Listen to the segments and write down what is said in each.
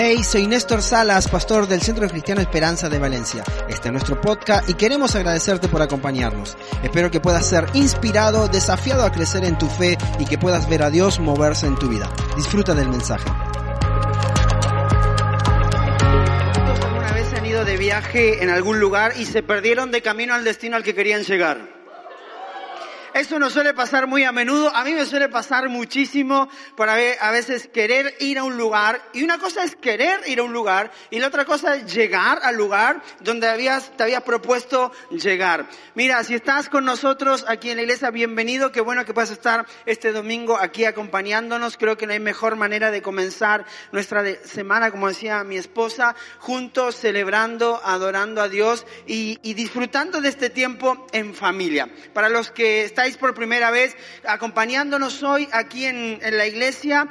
Hey, soy Néstor Salas, pastor del Centro Cristiano Esperanza de Valencia. Este es nuestro podcast y queremos agradecerte por acompañarnos. Espero que puedas ser inspirado, desafiado a crecer en tu fe y que puedas ver a Dios moverse en tu vida. Disfruta del mensaje. ¿Alguna vez han ido de viaje en algún lugar y se perdieron de camino al destino al que querían llegar? Eso no suele pasar muy a menudo. A mí me suele pasar muchísimo por a veces querer ir a un lugar. Y una cosa es querer ir a un lugar y la otra cosa es llegar al lugar donde habías, te habías propuesto llegar. Mira, si estás con nosotros aquí en la iglesia, bienvenido. Qué bueno que puedas estar este domingo aquí acompañándonos. Creo que no hay mejor manera de comenzar nuestra semana, como decía mi esposa, juntos celebrando, adorando a Dios y, y disfrutando de este tiempo en familia. Para los que estáis por primera vez acompañándonos hoy aquí en, la iglesia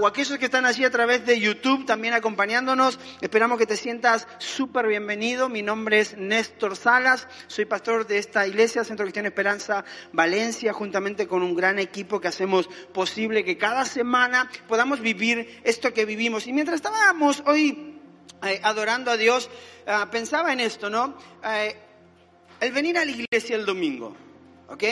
o aquellos que están allí a través de YouTube también acompañándonos, esperamos que te sientas súper bienvenido. Mi nombre es Néstor Salas, soy pastor de esta iglesia, Centro Cristiano Esperanza Valencia, juntamente con un gran equipo que hacemos posible que cada semana podamos vivir esto que vivimos. Y mientras estábamos hoy eh, adorando a Dios, uh, pensaba en esto, ¿no? Eh, el venir a la iglesia el domingo. ¿Ok?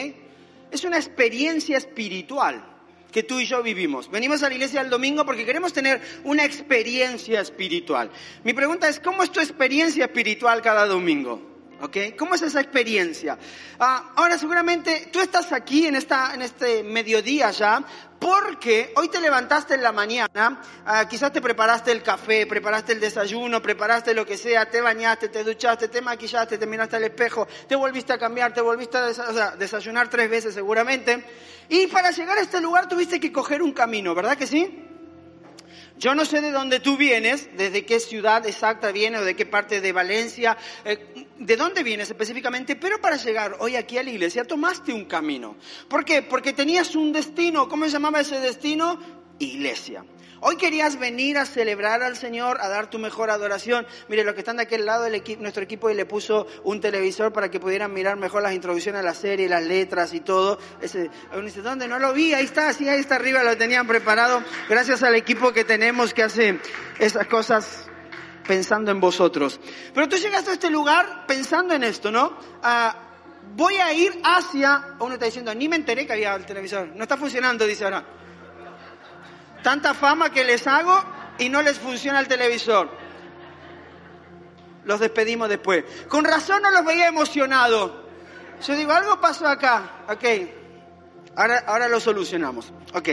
Es una experiencia espiritual que tú y yo vivimos. Venimos a la iglesia el domingo porque queremos tener una experiencia espiritual. Mi pregunta es, ¿cómo es tu experiencia espiritual cada domingo? ¿Ok? ¿Cómo es esa experiencia? Ah, ahora, seguramente tú estás aquí en, esta, en este mediodía ya porque hoy te levantaste en la mañana, ah, quizás te preparaste el café, preparaste el desayuno, preparaste lo que sea, te bañaste, te duchaste, te maquillaste, te miraste al espejo, te volviste a cambiar, te volviste a desayunar tres veces seguramente. Y para llegar a este lugar tuviste que coger un camino, ¿verdad que sí? Yo no sé de dónde tú vienes, desde qué ciudad exacta vienes o de qué parte de Valencia, eh, de dónde vienes específicamente, pero para llegar hoy aquí a la iglesia tomaste un camino. ¿Por qué? Porque tenías un destino. ¿Cómo se llamaba ese destino? Iglesia. Hoy querías venir a celebrar al Señor, a dar tu mejor adoración. Mire, los que están de aquel lado, nuestro equipo y le puso un televisor para que pudieran mirar mejor las introducciones a la serie, las letras y todo. Uno dice, ¿dónde? No lo vi, ahí está, sí, ahí está arriba, lo tenían preparado. Gracias al equipo que tenemos que hace esas cosas pensando en vosotros. Pero tú llegaste a este lugar pensando en esto, ¿no? Ah, voy a ir hacia, uno está diciendo, ni me enteré que había el televisor, no está funcionando, dice ahora. Tanta fama que les hago y no les funciona el televisor. Los despedimos después. Con razón no los veía emocionados. Yo digo, algo pasó acá. Ok. Ahora, ahora lo solucionamos. Ok.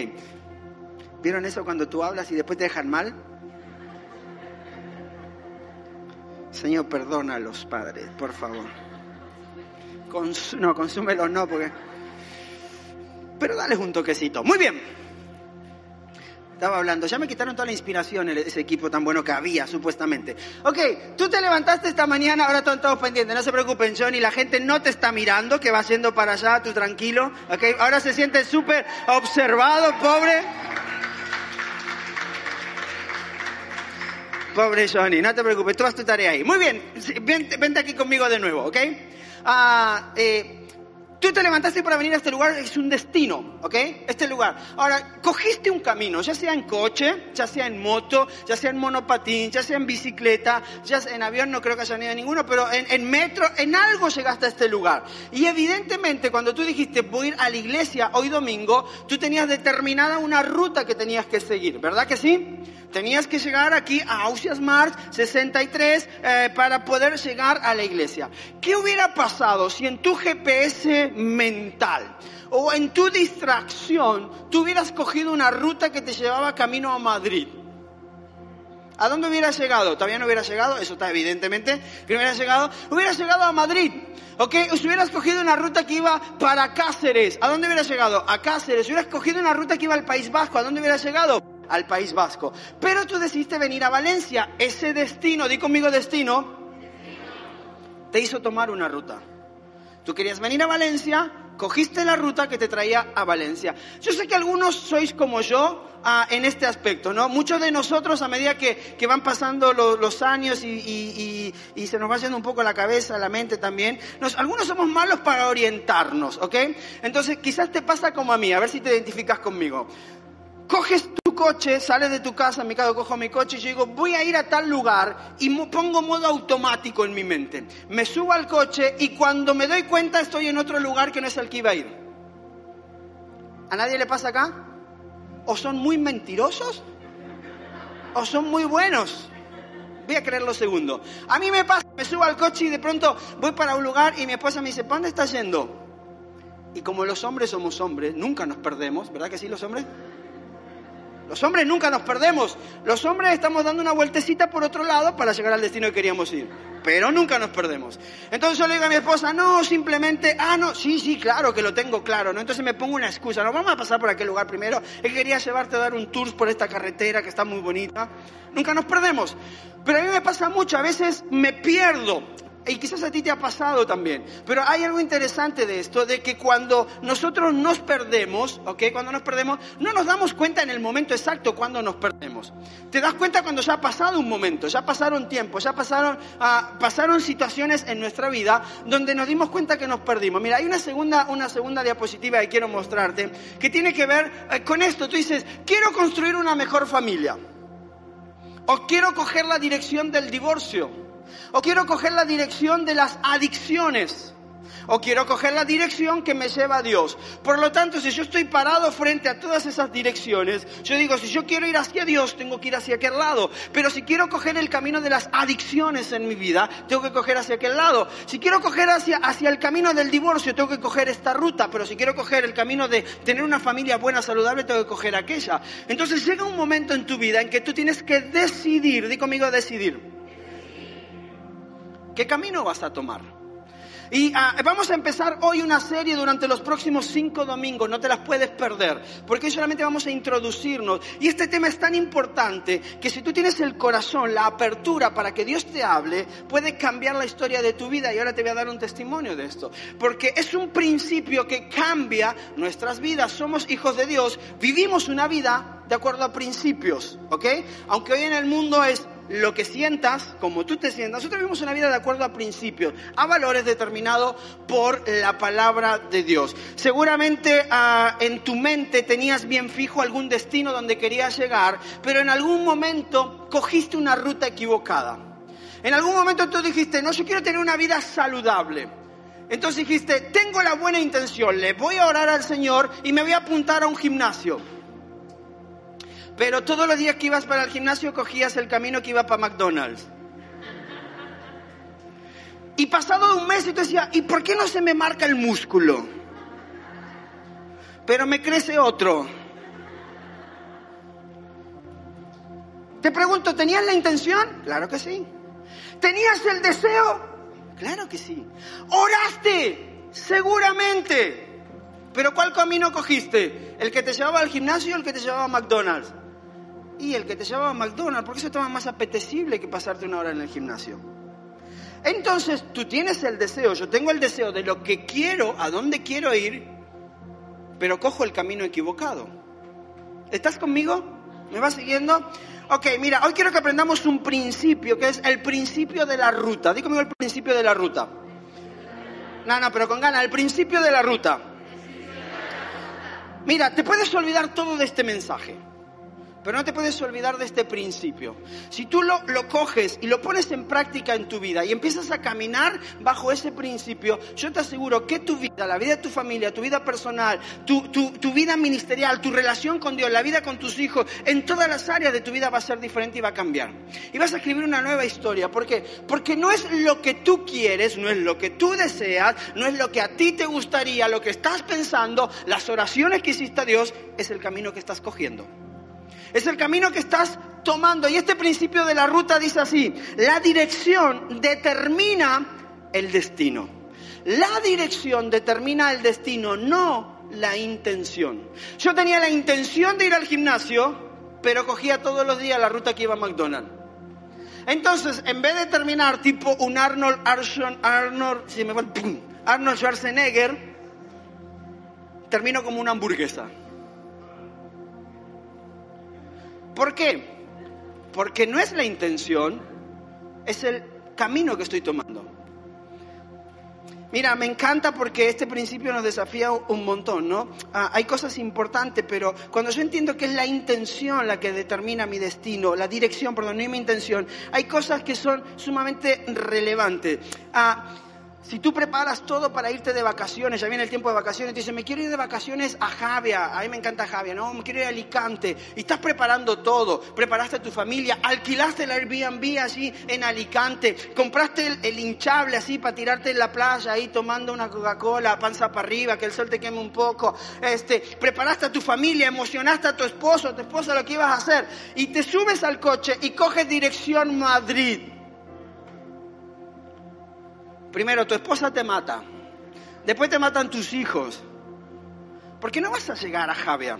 ¿Vieron eso cuando tú hablas y después te dejan mal? Señor, perdona a los padres, por favor. no, consúmelos no, porque... Pero dale un toquecito. Muy bien. Estaba hablando, ya me quitaron toda la inspiración ese equipo tan bueno que había, supuestamente. Ok, tú te levantaste esta mañana, ahora están todos pendientes, no se preocupen, Johnny, la gente no te está mirando, que va yendo para allá, tú tranquilo. Ok, ahora se siente súper observado, pobre. Pobre Johnny, no te preocupes, tú haz tu tarea ahí. Muy bien, vente, aquí conmigo de nuevo, ¿ok? Ah, eh, Tú te levantaste para venir a este lugar, es un destino, ¿ok? Este lugar. Ahora, cogiste un camino, ya sea en coche, ya sea en moto, ya sea en monopatín, ya sea en bicicleta, ya sea en avión, no creo que haya ni ninguno, pero en, metro, en algo llegaste a este lugar. Y evidentemente, cuando tú dijiste voy a ir a la iglesia hoy domingo, tú tenías determinada una ruta que tenías que seguir, ¿verdad que sí? Tenías que llegar aquí a Ausias Mart 63 eh, para poder llegar a la iglesia. ¿Qué hubiera pasado si en tu GPS mental o en tu distracción tú hubieras cogido una ruta que te llevaba camino a Madrid? ¿A dónde hubiera llegado? Todavía no hubiera llegado, eso está evidentemente, que no hubiera llegado. Hubiera llegado a Madrid, ¿ok? Si hubieras cogido una ruta que iba para Cáceres, ¿a dónde hubiera llegado? A Cáceres. Si hubieras cogido una ruta que iba al País Vasco, ¿a dónde hubiera llegado? Al País Vasco. Pero tú decidiste venir a Valencia. Ese destino, di conmigo destino, te hizo tomar una ruta. Tú querías venir a Valencia, cogiste la ruta que te traía a Valencia. Yo sé que algunos sois como yo ah, en este aspecto, ¿no? Muchos de nosotros a medida que, que van pasando los años y, y, y, se nos va haciendo un poco la cabeza, la mente también, nos, algunos somos malos para orientarnos, ¿ok? Entonces quizás te pasa como a mí, a ver si te identificas conmigo. Coges coche, sales de tu casa, en mi caso cojo mi coche y yo digo, voy a ir a tal lugar y pongo modo automático en mi mente. Me subo al coche y cuando me doy cuenta estoy en otro lugar que no es el que iba a ir. ¿A nadie le pasa acá? ¿O son muy mentirosos? ¿O son muy buenos? Voy a creer lo segundo. A mí me pasa, me subo al coche y de pronto voy para un lugar y mi esposa me dice, ¿para dónde estás yendo? Y como los hombres somos hombres, nunca nos perdemos, ¿verdad que sí los hombres? Los hombres nunca nos perdemos. Los hombres estamos dando una vueltecita por otro lado para llegar al destino que queríamos ir. Pero nunca nos perdemos. Entonces yo le digo a mi esposa, no, simplemente, ah, no, sí, sí, claro que lo tengo claro, ¿no? Entonces me pongo una excusa, no, vamos a pasar por aquel lugar primero. Él quería llevarte a dar un tour por esta carretera que está muy bonita. Nunca nos perdemos. Pero a mí me pasa mucho, a veces me pierdo y quizás a ti te ha pasado también. Pero hay algo interesante de esto, de que cuando nosotros nos perdemos, ¿ok? Cuando nos perdemos, no nos damos cuenta en el momento exacto cuando nos perdemos. Te das cuenta cuando ya ha pasado un momento, ya pasaron tiempos, ya pasaron, uh, pasaron situaciones en nuestra vida donde nos dimos cuenta que nos perdimos. Mira, hay una segunda, una segunda diapositiva que quiero mostrarte que tiene que ver eh, con esto. Tú dices, quiero construir una mejor familia. O quiero coger la dirección del divorcio o quiero coger la dirección de las adicciones. O quiero coger la dirección que me lleva a Dios. Por lo tanto, si yo estoy parado frente a todas esas direcciones, yo digo, si yo quiero ir hacia Dios, tengo que ir hacia aquel lado. Pero si quiero coger el camino de las adicciones en mi vida, tengo que coger hacia aquel lado. Si quiero coger hacia, hacia el camino del divorcio, tengo que coger esta ruta. Pero si quiero coger el camino de tener una familia buena, saludable, tengo que coger aquella. Entonces llega un momento en tu vida en que tú tienes que decidir, di conmigo decidir ¿Qué camino vas a tomar? Y ah, vamos a empezar hoy una serie durante los próximos cinco domingos, no te las puedes perder, porque solamente vamos a introducirnos. Y este tema es tan importante que si tú tienes el corazón, la apertura para que Dios te hable, puede cambiar la historia de tu vida. Y ahora te voy a dar un testimonio de esto, porque es un principio que cambia nuestras vidas. Somos hijos de Dios, vivimos una vida de acuerdo a principios, ¿ok? Aunque hoy en el mundo es lo que sientas, como tú te sientas. Nosotros vivimos una vida de acuerdo a principios, a valores determinados por la palabra de Dios. Seguramente ah, en tu mente tenías bien fijo algún destino donde querías llegar, pero en algún momento cogiste una ruta equivocada. En algún momento tú dijiste, no, yo quiero tener una vida saludable. Entonces dijiste, tengo la buena intención, le voy a orar al Señor y me voy a apuntar a un gimnasio. Pero todos los días que ibas para el gimnasio cogías el camino que iba para McDonald's. Y pasado un mes y te decía, ¿y por qué no se me marca el músculo? Pero me crece otro. Te pregunto, ¿tenías la intención? Claro que sí. ¿Tenías el deseo? Claro que sí. ¿Oraste? Seguramente. Pero ¿cuál camino cogiste? ¿El que te llevaba al gimnasio o el que te llevaba a McDonald's? Y el que te llevaba a McDonald's, porque eso estaba más apetecible que pasarte una hora en el gimnasio. Entonces tú tienes el deseo, yo tengo el deseo de lo que quiero, a dónde quiero ir, pero cojo el camino equivocado. ¿Estás conmigo? ¿Me vas siguiendo? Ok, mira, hoy quiero que aprendamos un principio, que es el principio de la ruta. Dí conmigo el principio de la ruta. No, no, pero con ganas, el principio de la ruta. Mira, te puedes olvidar todo de este mensaje. Pero no te puedes olvidar de este principio. Si tú lo, lo, coges y lo pones en práctica en tu vida y empiezas a caminar bajo ese principio, yo te aseguro que tu vida, la vida de tu familia, tu vida personal, tu, tu, tu vida ministerial, tu relación con Dios, la vida con tus hijos, en todas las áreas de tu vida va a ser diferente y va a cambiar. Y vas a escribir una nueva historia. ¿Por qué? Porque no es lo que tú quieres, no es lo que tú deseas, no es lo que a ti te gustaría, lo que estás pensando, las oraciones que hiciste a Dios, es el camino que estás cogiendo. Es el camino que estás tomando. Y este principio de la ruta dice así, la dirección determina el destino. La dirección determina el destino, no la intención. Yo tenía la intención de ir al gimnasio, pero cogía todos los días la ruta que iba a McDonald's. Entonces, en vez de terminar tipo un Arnold, Arnold, Arnold, si me Arnold Schwarzenegger, termino como una hamburguesa. ¿Por qué? Porque no es la intención, es el camino que estoy tomando. Mira, me encanta porque este principio nos desafía un montón, ¿no? Ah, hay cosas importantes, pero cuando yo entiendo que es la intención la que determina mi destino, la dirección, perdón, no es mi intención, hay cosas que son sumamente relevantes. Ah, si tú preparas todo para irte de vacaciones, ya viene el tiempo de vacaciones, te dicen, me quiero ir de vacaciones a Javia, a mí me encanta Javia, no, me quiero ir a Alicante, y estás preparando todo, preparaste a tu familia, alquilaste el Airbnb así en Alicante, compraste el, hinchable así para tirarte en la playa ahí tomando una Coca-Cola, panza para arriba, que el sol te queme un poco, este, preparaste a tu familia, emocionaste a tu esposo, a tu esposa lo que ibas a hacer, y te subes al coche y coges dirección Madrid Primero, tu esposa te mata. Después te matan tus hijos. ¿Por qué no vas a llegar a Javia?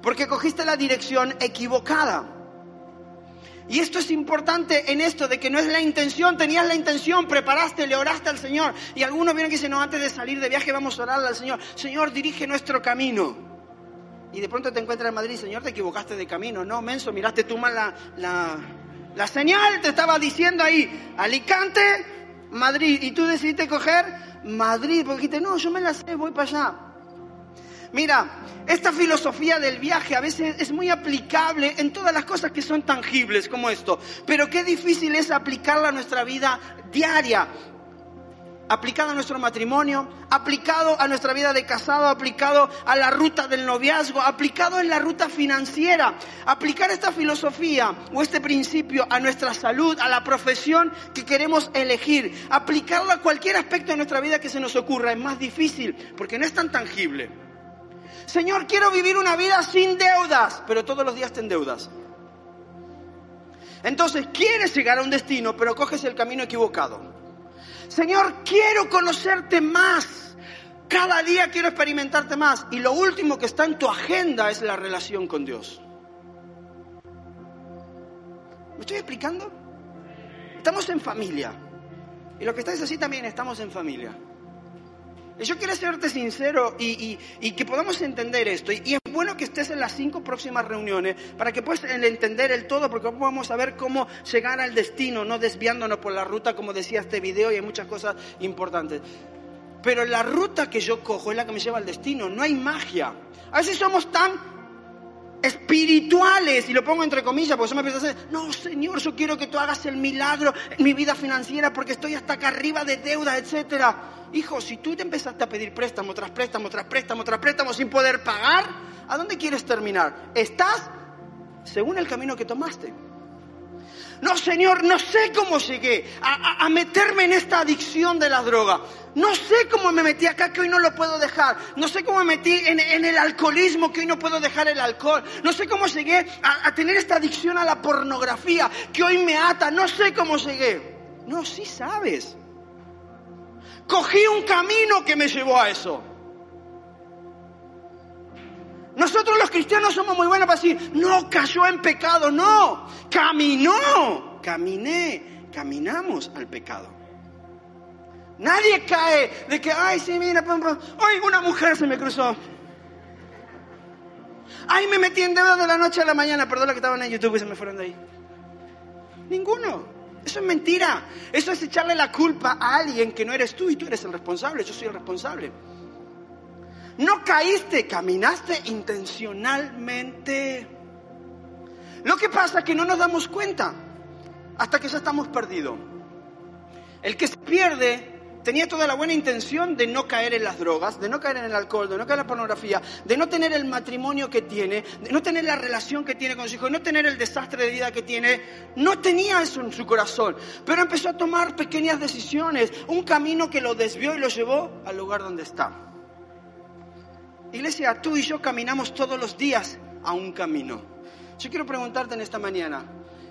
Porque cogiste la dirección equivocada. Y esto es importante en esto de que no es la intención, tenías la intención, preparaste, le oraste al Señor. Y algunos vienen y dicen, no, antes de salir de viaje vamos a orarle al Señor. Señor, dirige nuestro camino. Y de pronto te encuentras en Madrid, Señor, te equivocaste de camino. No, menso, miraste tú mal la, la, la señal, te estaba diciendo ahí, Alicante, Madrid, y tú decidiste coger Madrid, porque dijiste, no, yo me la sé, voy para allá. Mira, esta filosofía del viaje a veces es muy aplicable en todas las cosas que son tangibles como esto, pero qué difícil es aplicarla a nuestra vida diaria aplicado a nuestro matrimonio, aplicado a nuestra vida de casado, aplicado a la ruta del noviazgo, aplicado en la ruta financiera. Aplicar esta filosofía o este principio a nuestra salud, a la profesión que queremos elegir, aplicarlo a cualquier aspecto de nuestra vida que se nos ocurra es más difícil porque no es tan tangible. Señor, quiero vivir una vida sin deudas, pero todos los días ten deudas. Entonces quieres llegar a un destino, pero coges el camino equivocado. Señor, quiero conocerte más. Cada día quiero experimentarte más. Y lo último que está en tu agenda es la relación con Dios. ¿Me estoy explicando? Estamos en familia. Y lo que estáis así también estamos en familia. Yo quiero serte sincero y, que podamos entender esto. Y, es bueno que estés en las cinco próximas reuniones para que puedas entender el todo, porque vamos a saber cómo llegar al destino, no desviándonos por la ruta, como decía este video, y hay muchas cosas importantes. Pero la ruta que yo cojo es la que me lleva al destino, no hay magia. A veces somos tan espirituales, y lo pongo entre comillas, porque eso me empieza a decir, no, Señor, yo quiero que tú hagas el milagro en mi vida financiera porque estoy hasta acá arriba de deudas, etcétera. Hijo, si tú te empezaste a pedir préstamo tras préstamo, tras préstamo, tras préstamo sin poder pagar, ¿a dónde quieres terminar? Estás según el camino que tomaste. No, Señor, no sé cómo llegué a, meterme en esta adicción de la droga. No sé cómo me metí acá que hoy no lo puedo dejar. No sé cómo me metí en, el alcoholismo que hoy no puedo dejar el alcohol. No sé cómo llegué a, a tener esta adicción a la pornografía que hoy me ata. No sé cómo llegué. No, sí sabes. Cogí un camino que me llevó a eso. Nosotros los cristianos somos muy buenos para decir, no cayó en pecado, no, caminó, caminé, caminamos al pecado. Nadie cae de que, ay, sí, mira, una mujer se me cruzó. Ay, me metí en deuda de la noche a la mañana, perdón que estaban en YouTube y se me fueron de ahí. Ninguno. Eso es mentira. Eso es echarle la culpa a alguien que no eres tú y tú eres el responsable. Yo soy el responsable. No caíste, caminaste intencionalmente. Lo que pasa es que no nos damos cuenta hasta que ya estamos perdidos. El que se pierde tenía toda la buena intención de no caer en las drogas, de no caer en el alcohol, de no caer en la pornografía, de no tener el matrimonio que tiene, de no tener la relación que tiene con su hijo, de no tener el desastre de vida que tiene. No tenía eso en su corazón, pero empezó a tomar pequeñas decisiones, un camino que lo desvió y lo llevó al lugar donde está. Iglesia, tú y yo caminamos todos los días a un camino. Yo quiero preguntarte en esta mañana,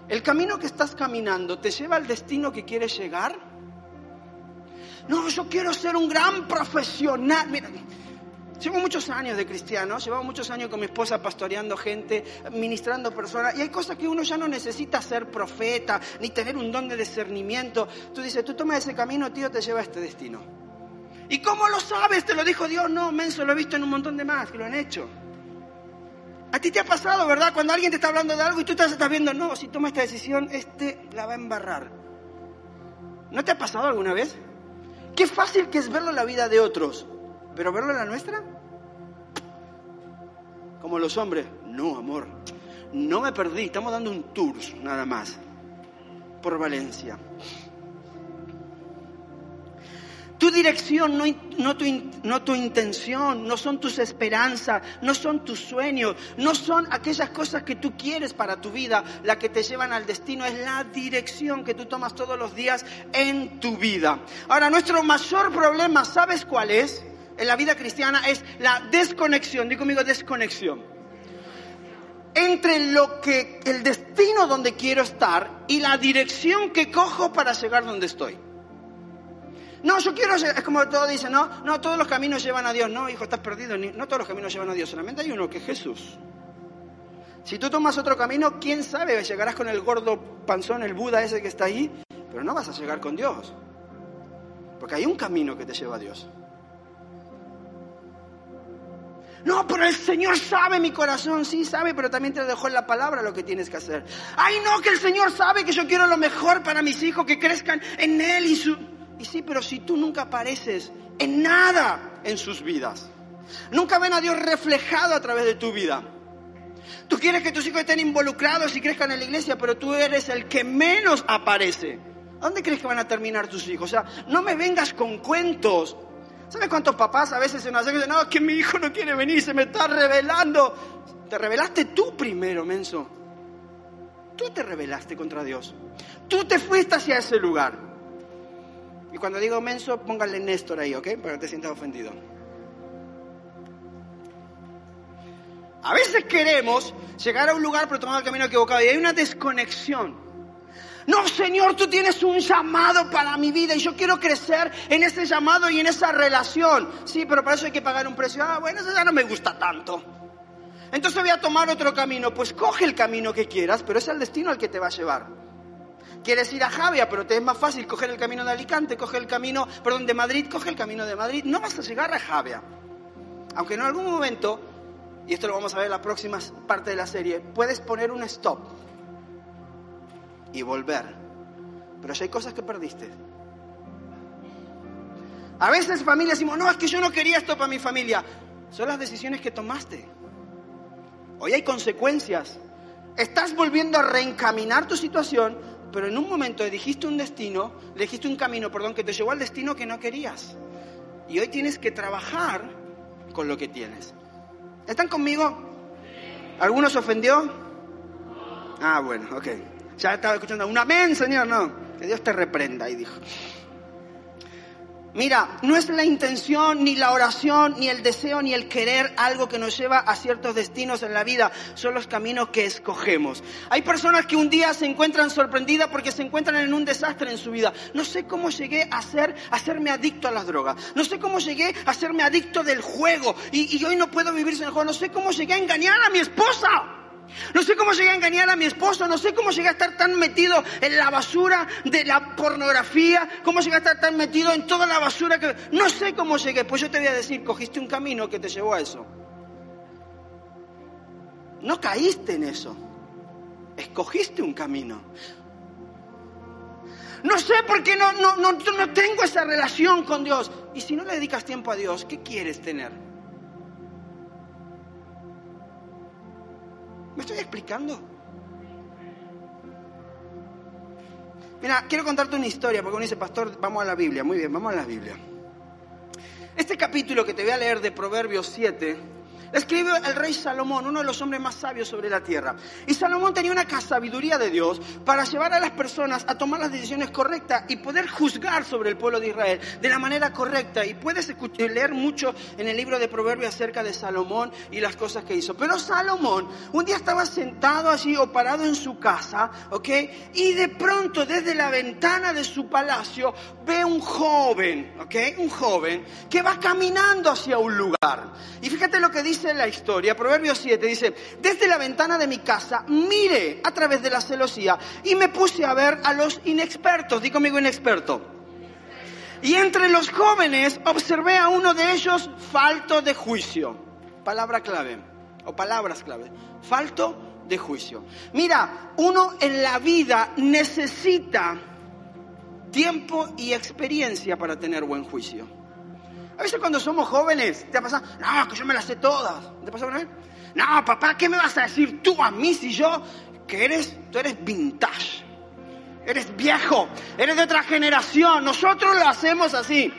¿el camino que estás caminando te lleva al destino que quieres llegar? No, yo quiero ser un gran profesional. Mira, Llevo muchos años de cristiano, llevamos muchos años con mi esposa pastoreando gente, ministrando personas, y hay cosas que uno ya no necesita ser profeta, ni tener un don de discernimiento. Tú dices, tú tomas ese camino, tío, te lleva a este destino. ¿Y cómo lo sabes? ¿Te lo dijo Dios? No, menso, lo he visto en un montón de más que lo han hecho. A ti te ha pasado, ¿verdad? Cuando alguien te está hablando de algo y tú te estás viendo, no, si toma esta decisión, este la va a embarrar. ¿No te ha pasado alguna vez? Qué fácil que es verlo en la vida de otros. Pero verlo en la nuestra, como los hombres, no, amor, no me perdí, estamos dando un tour nada más por Valencia. Tu dirección, no, no, tu, no, tu, intención, no son tus esperanzas, no son tus sueños, no son aquellas cosas que tú quieres para tu vida, la que te llevan al destino, es la dirección que tú tomas todos los días en tu vida. Ahora, nuestro mayor problema, ¿sabes cuál es? en la vida cristiana es la desconexión, digo conmigo desconexión, entre lo que, el destino donde quiero estar y la dirección que cojo para llegar donde estoy. No, yo quiero, es como todo dice, no, no, todos los caminos llevan a Dios. No, hijo, estás perdido. No todos los caminos llevan a Dios, solamente hay uno que es Jesús. Si tú tomas otro camino, quién sabe, llegarás con el gordo panzón, el Buda ese que está ahí, pero no vas a llegar con Dios. Porque hay un camino que te lleva a Dios. No, pero el Señor sabe mi corazón, sí sabe, pero también te dejó en la palabra lo que tienes que hacer. Ay, no, que el Señor sabe que yo quiero lo mejor para mis hijos, que crezcan en Él y su... Y sí, pero si tú nunca apareces en nada en sus vidas, nunca ven a Dios reflejado a través de tu vida. Tú quieres que tus hijos estén involucrados y crezcan en la iglesia, pero tú eres el que menos aparece. ¿Dónde crees que van a terminar tus hijos? O sea, no me vengas con cuentos. ¿Sabes cuántos papás a veces se nos hacen dicen, no, que mi hijo no quiere venir, se me está revelando? Te revelaste tú primero, menso. Tú te rebelaste contra Dios. Tú te fuiste hacia ese lugar. Y cuando digo menso, póngale Néstor ahí, ¿ok? Para que te sientas ofendido. A veces queremos llegar a un lugar pero tomar el camino equivocado y hay una desconexión. No, Señor, tú tienes un llamado para mi vida y yo quiero crecer en ese llamado y en esa relación. Sí, pero para eso hay que pagar un precio. Ah, bueno, eso ya no me gusta tanto. Entonces voy a tomar otro camino. Pues coge el camino que quieras, pero es el destino al que te va a llevar. Quieres ir a Javia, pero te es más fácil coger el camino de Alicante, coge el camino, perdón, de Madrid, coge el camino de Madrid. No vas a llegar a Javia. Aunque en algún momento, y esto lo vamos a ver en la próxima parte de la serie, puedes poner un stop y volver. Pero si hay cosas que perdiste. A veces familia decimos, no, es que yo no quería esto para mi familia. Son las decisiones que tomaste. Hoy hay consecuencias. Estás volviendo a reencaminar tu situación, pero en un momento dijiste un destino, elegiste un camino, perdón, que te llevó al destino que no querías. Y hoy tienes que trabajar con lo que tienes. ¿Están conmigo? ¿Alguno se ofendió? Ah, bueno, ok. Ya estaba escuchando, un amén, Señor, no. Que Dios te reprenda, y dijo. Mira, no es la intención, ni la oración, ni el deseo, ni el querer algo que nos lleva a ciertos destinos en la vida. Son los caminos que escogemos. Hay personas que un día se encuentran sorprendidas porque se encuentran en un desastre en su vida. No sé cómo llegué a ser, a hacerme adicto a las drogas. No sé cómo llegué a hacerme adicto del juego. Y, y hoy no puedo vivir sin el juego. No sé cómo llegué a engañar a mi esposa. No sé cómo llegué a engañar a mi esposo, no sé cómo llegué a estar tan metido en la basura de la pornografía, cómo llegué a estar tan metido en toda la basura que... No sé cómo llegué, pues yo te voy a decir, cogiste un camino que te llevó a eso. No caíste en eso, escogiste un camino. No sé por qué no, no, no, no tengo esa relación con Dios. Y si no le dedicas tiempo a Dios, ¿qué quieres tener? ¿Me estoy explicando? Mira, quiero contarte una historia, porque uno dice, pastor, vamos a la Biblia. Muy bien, vamos a la Biblia. Este capítulo que te voy a leer de Proverbios 7 escribe el rey Salomón, uno de los hombres más sabios sobre la tierra. Y Salomón tenía una sabiduría de Dios para llevar a las personas a tomar las decisiones correctas y poder juzgar sobre el pueblo de Israel de la manera correcta. Y puedes leer mucho en el libro de Proverbios acerca de Salomón y las cosas que hizo. Pero Salomón un día estaba sentado así o parado en su casa, ¿ok? Y de pronto desde la ventana de su palacio ve un joven, ¿ok? Un joven que va caminando hacia un lugar. Y fíjate lo que dice dice la historia, Proverbios 7 dice, desde la ventana de mi casa mire a través de la celosía y me puse a ver a los inexpertos, di conmigo inexperto. Y entre los jóvenes observé a uno de ellos falto de juicio. Palabra clave, o palabras clave. Falto de juicio. Mira, uno en la vida necesita tiempo y experiencia para tener buen juicio. A veces cuando somos jóvenes, ¿te ha pasado? No, que yo me las sé todas. ¿Te pasa una vez? No, papá, ¿qué me vas a decir tú a mí si yo, que eres, tú eres vintage? Eres viejo, eres de otra generación, nosotros lo hacemos así.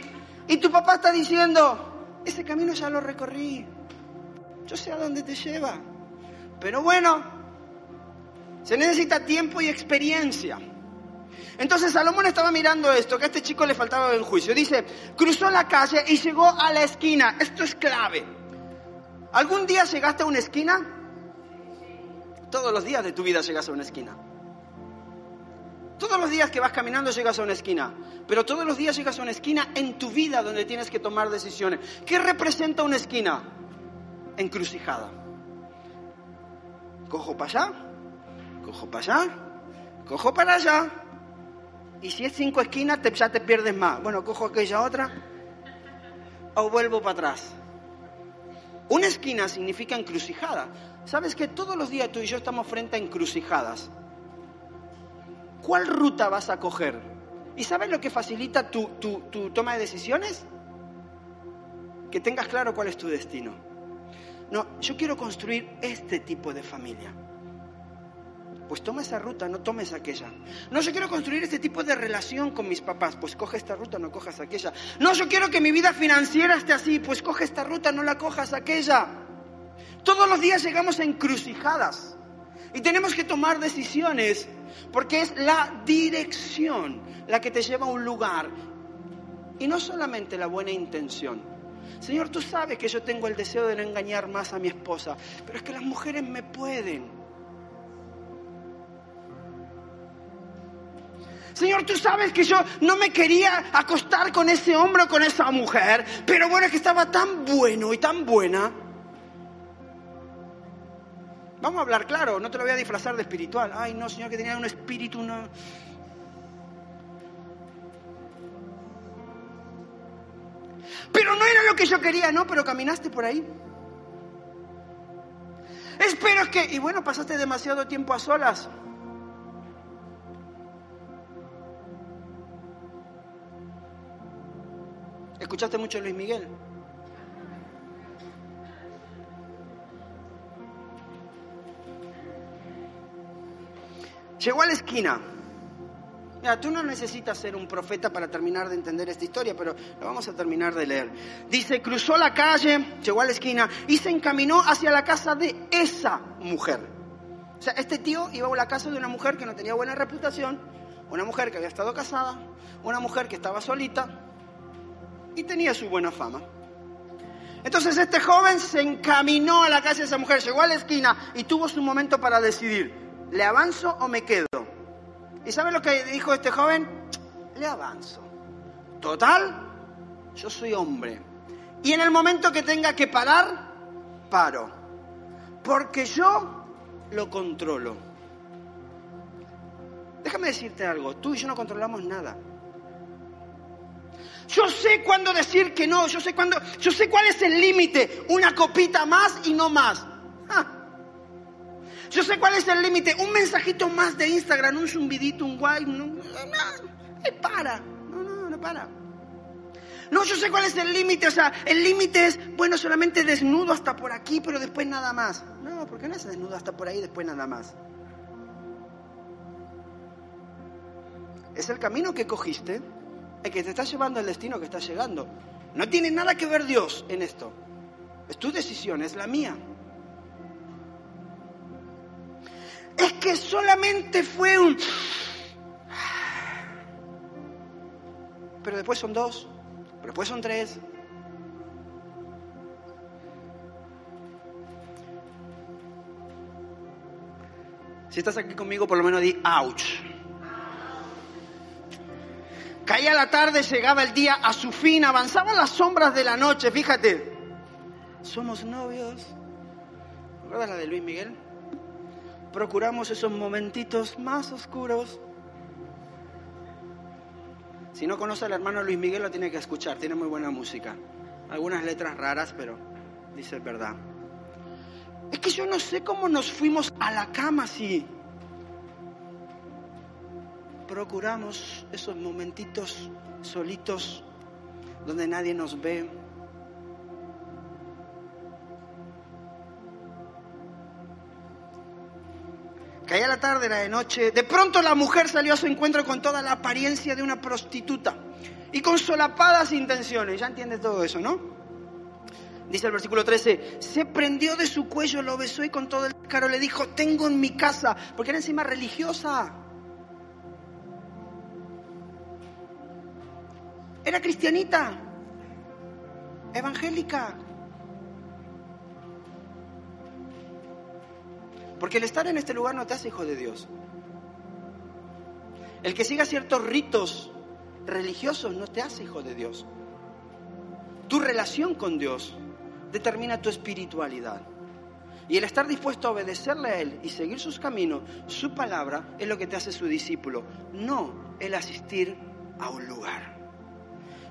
Y tu papá está diciendo, ese camino ya lo recorrí, yo sé a dónde te lleva. Pero bueno, se necesita tiempo y experiencia. Entonces Salomón estaba mirando esto, que a este chico le faltaba el juicio. Dice, cruzó la calle y llegó a la esquina. Esto es clave. ¿Algún día llegaste a una esquina? Todos los días de tu vida llegas a una esquina. Todos los días que vas caminando llegas a una esquina, pero todos los días llegas a una esquina en tu vida donde tienes que tomar decisiones. ¿Qué representa una esquina? Encrucijada. Cojo para allá, cojo para allá, cojo para allá, y si es cinco esquinas, te, ya te pierdes más. Bueno, cojo aquella otra o vuelvo para atrás. Una esquina significa encrucijada. ¿Sabes que todos los días tú y yo estamos frente a encrucijadas? ¿Cuál ruta vas a coger? ¿Y sabes lo que facilita tu, tu toma de decisiones? Que tengas claro cuál es tu destino. No, yo quiero construir este tipo de familia pues toma esa ruta, no tomes aquella. No, yo quiero construir este tipo de relación con mis papás, pues coge esta ruta, no cojas aquella. No, yo quiero que mi vida financiera esté así, pues coge esta ruta, no la cojas aquella. Todos los días llegamos a encrucijadas y tenemos que tomar decisiones porque es la dirección la que te lleva a un lugar y no solamente la buena intención. Señor, tú sabes que yo tengo el deseo de no engañar más a mi esposa, pero es que las mujeres me pueden. Señor, tú sabes que yo no me quería acostar con ese hombre o con esa mujer, pero bueno, es que estaba tan bueno y tan buena. Vamos a hablar claro, no te lo voy a disfrazar de espiritual. Ay, no, Señor, que tenía un espíritu, no. Pero no era lo que yo quería, ¿no? Pero caminaste por ahí. Espero que, y bueno, pasaste demasiado tiempo a solas. ¿Escuchaste mucho Luis Miguel? Llegó a la esquina. Mira, tú no necesitas ser un profeta para terminar de entender esta historia, pero la vamos a terminar de leer. Dice, cruzó la calle, llegó a la esquina y se encaminó hacia la casa de esa mujer. O sea, este tío iba a la casa de una mujer que no tenía buena reputación, una mujer que había estado casada, una mujer que estaba solita, y tenía su buena fama. Entonces este joven se encaminó a la casa de esa mujer, llegó a la esquina y tuvo su momento para decidir, ¿le avanzo o me quedo? ¿Y sabe lo que dijo este joven? Le avanzo. Total, yo soy hombre. Y en el momento que tenga que parar, paro. Porque yo lo controlo. Déjame decirte algo, tú y yo no controlamos nada. Yo sé cuándo decir que no, yo sé cuándo, yo sé cuál es el límite, una copita más y no más. Yo sé cuál es el límite, un mensajito más de Instagram, un zumbidito, un guay, no, no, no, para, no, no, no para. No, yo sé cuál es el límite, o sea, el límite es, bueno, solamente desnudo hasta por aquí, pero después nada más. No, porque no es desnudo hasta por ahí, y después nada más. Es el camino que cogiste el que te está llevando al destino que está llegando. No tiene nada que ver Dios en esto. Es tu decisión, es la mía. Es que solamente fue un... Pero después son dos, pero después son tres. Si estás aquí conmigo, por lo menos di ouch. Caía la tarde, llegaba el día a su fin, avanzaban las sombras de la noche, fíjate. Somos novios. ¿Recuerdas la de Luis Miguel? Procuramos esos momentitos más oscuros. Si no conoce al hermano Luis Miguel, lo tiene que escuchar, tiene muy buena música. Algunas letras raras, pero dice verdad. Es que yo no sé cómo nos fuimos a la cama así procuramos esos momentitos solitos donde nadie nos ve. Caía la tarde, era de noche. De pronto la mujer salió a su encuentro con toda la apariencia de una prostituta y con solapadas intenciones. Ya entiendes todo eso, ¿no? Dice el versículo 13, se prendió de su cuello, lo besó y con todo el caro le dijo, tengo en mi casa, porque era encima religiosa. Era cristianita, evangélica. Porque el estar en este lugar no te hace hijo de Dios. El que siga ciertos ritos religiosos no te hace hijo de Dios. Tu relación con Dios determina tu espiritualidad. Y el estar dispuesto a obedecerle a Él y seguir sus caminos, su palabra, es lo que te hace su discípulo, no el asistir a un lugar.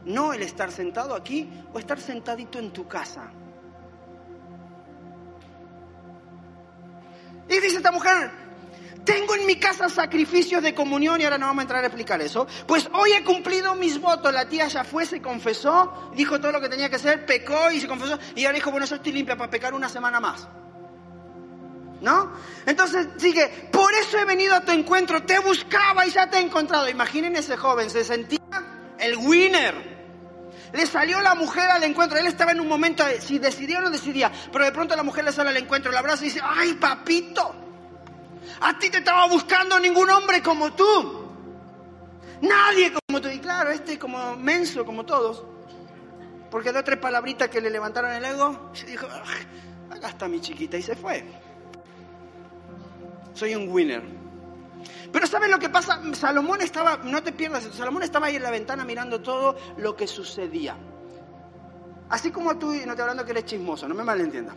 No el estar sentado aquí o estar sentadito en tu casa. Y dice esta mujer, tengo en mi casa sacrificios de comunión y ahora no vamos a entrar a explicar eso. Pues hoy he cumplido mis votos. La tía ya fue, se confesó, dijo todo lo que tenía que hacer, pecó y se confesó. Y ahora dijo, bueno, yo estoy limpia para pecar una semana más. ¿No? Entonces sigue, por eso he venido a tu encuentro, te buscaba y ya te he encontrado. Imaginen ese joven, se sentía el winner. Le salió la mujer al encuentro. Él estaba en un momento si decidía o no decidía. Pero de pronto la mujer le sale al encuentro, la abraza y dice, ay papito, a ti te estaba buscando ningún hombre como tú. Nadie como tú. Y claro, este como menso como todos. Porque de tres palabritas que le levantaron el ego, se dijo, acá está mi chiquita y se fue. Soy un winner. Pero ¿saben lo que pasa? Salomón estaba, no te pierdas, Salomón estaba ahí en la ventana mirando todo lo que sucedía. Así como tú, y no te hablando que eres chismoso, no me malentiendas.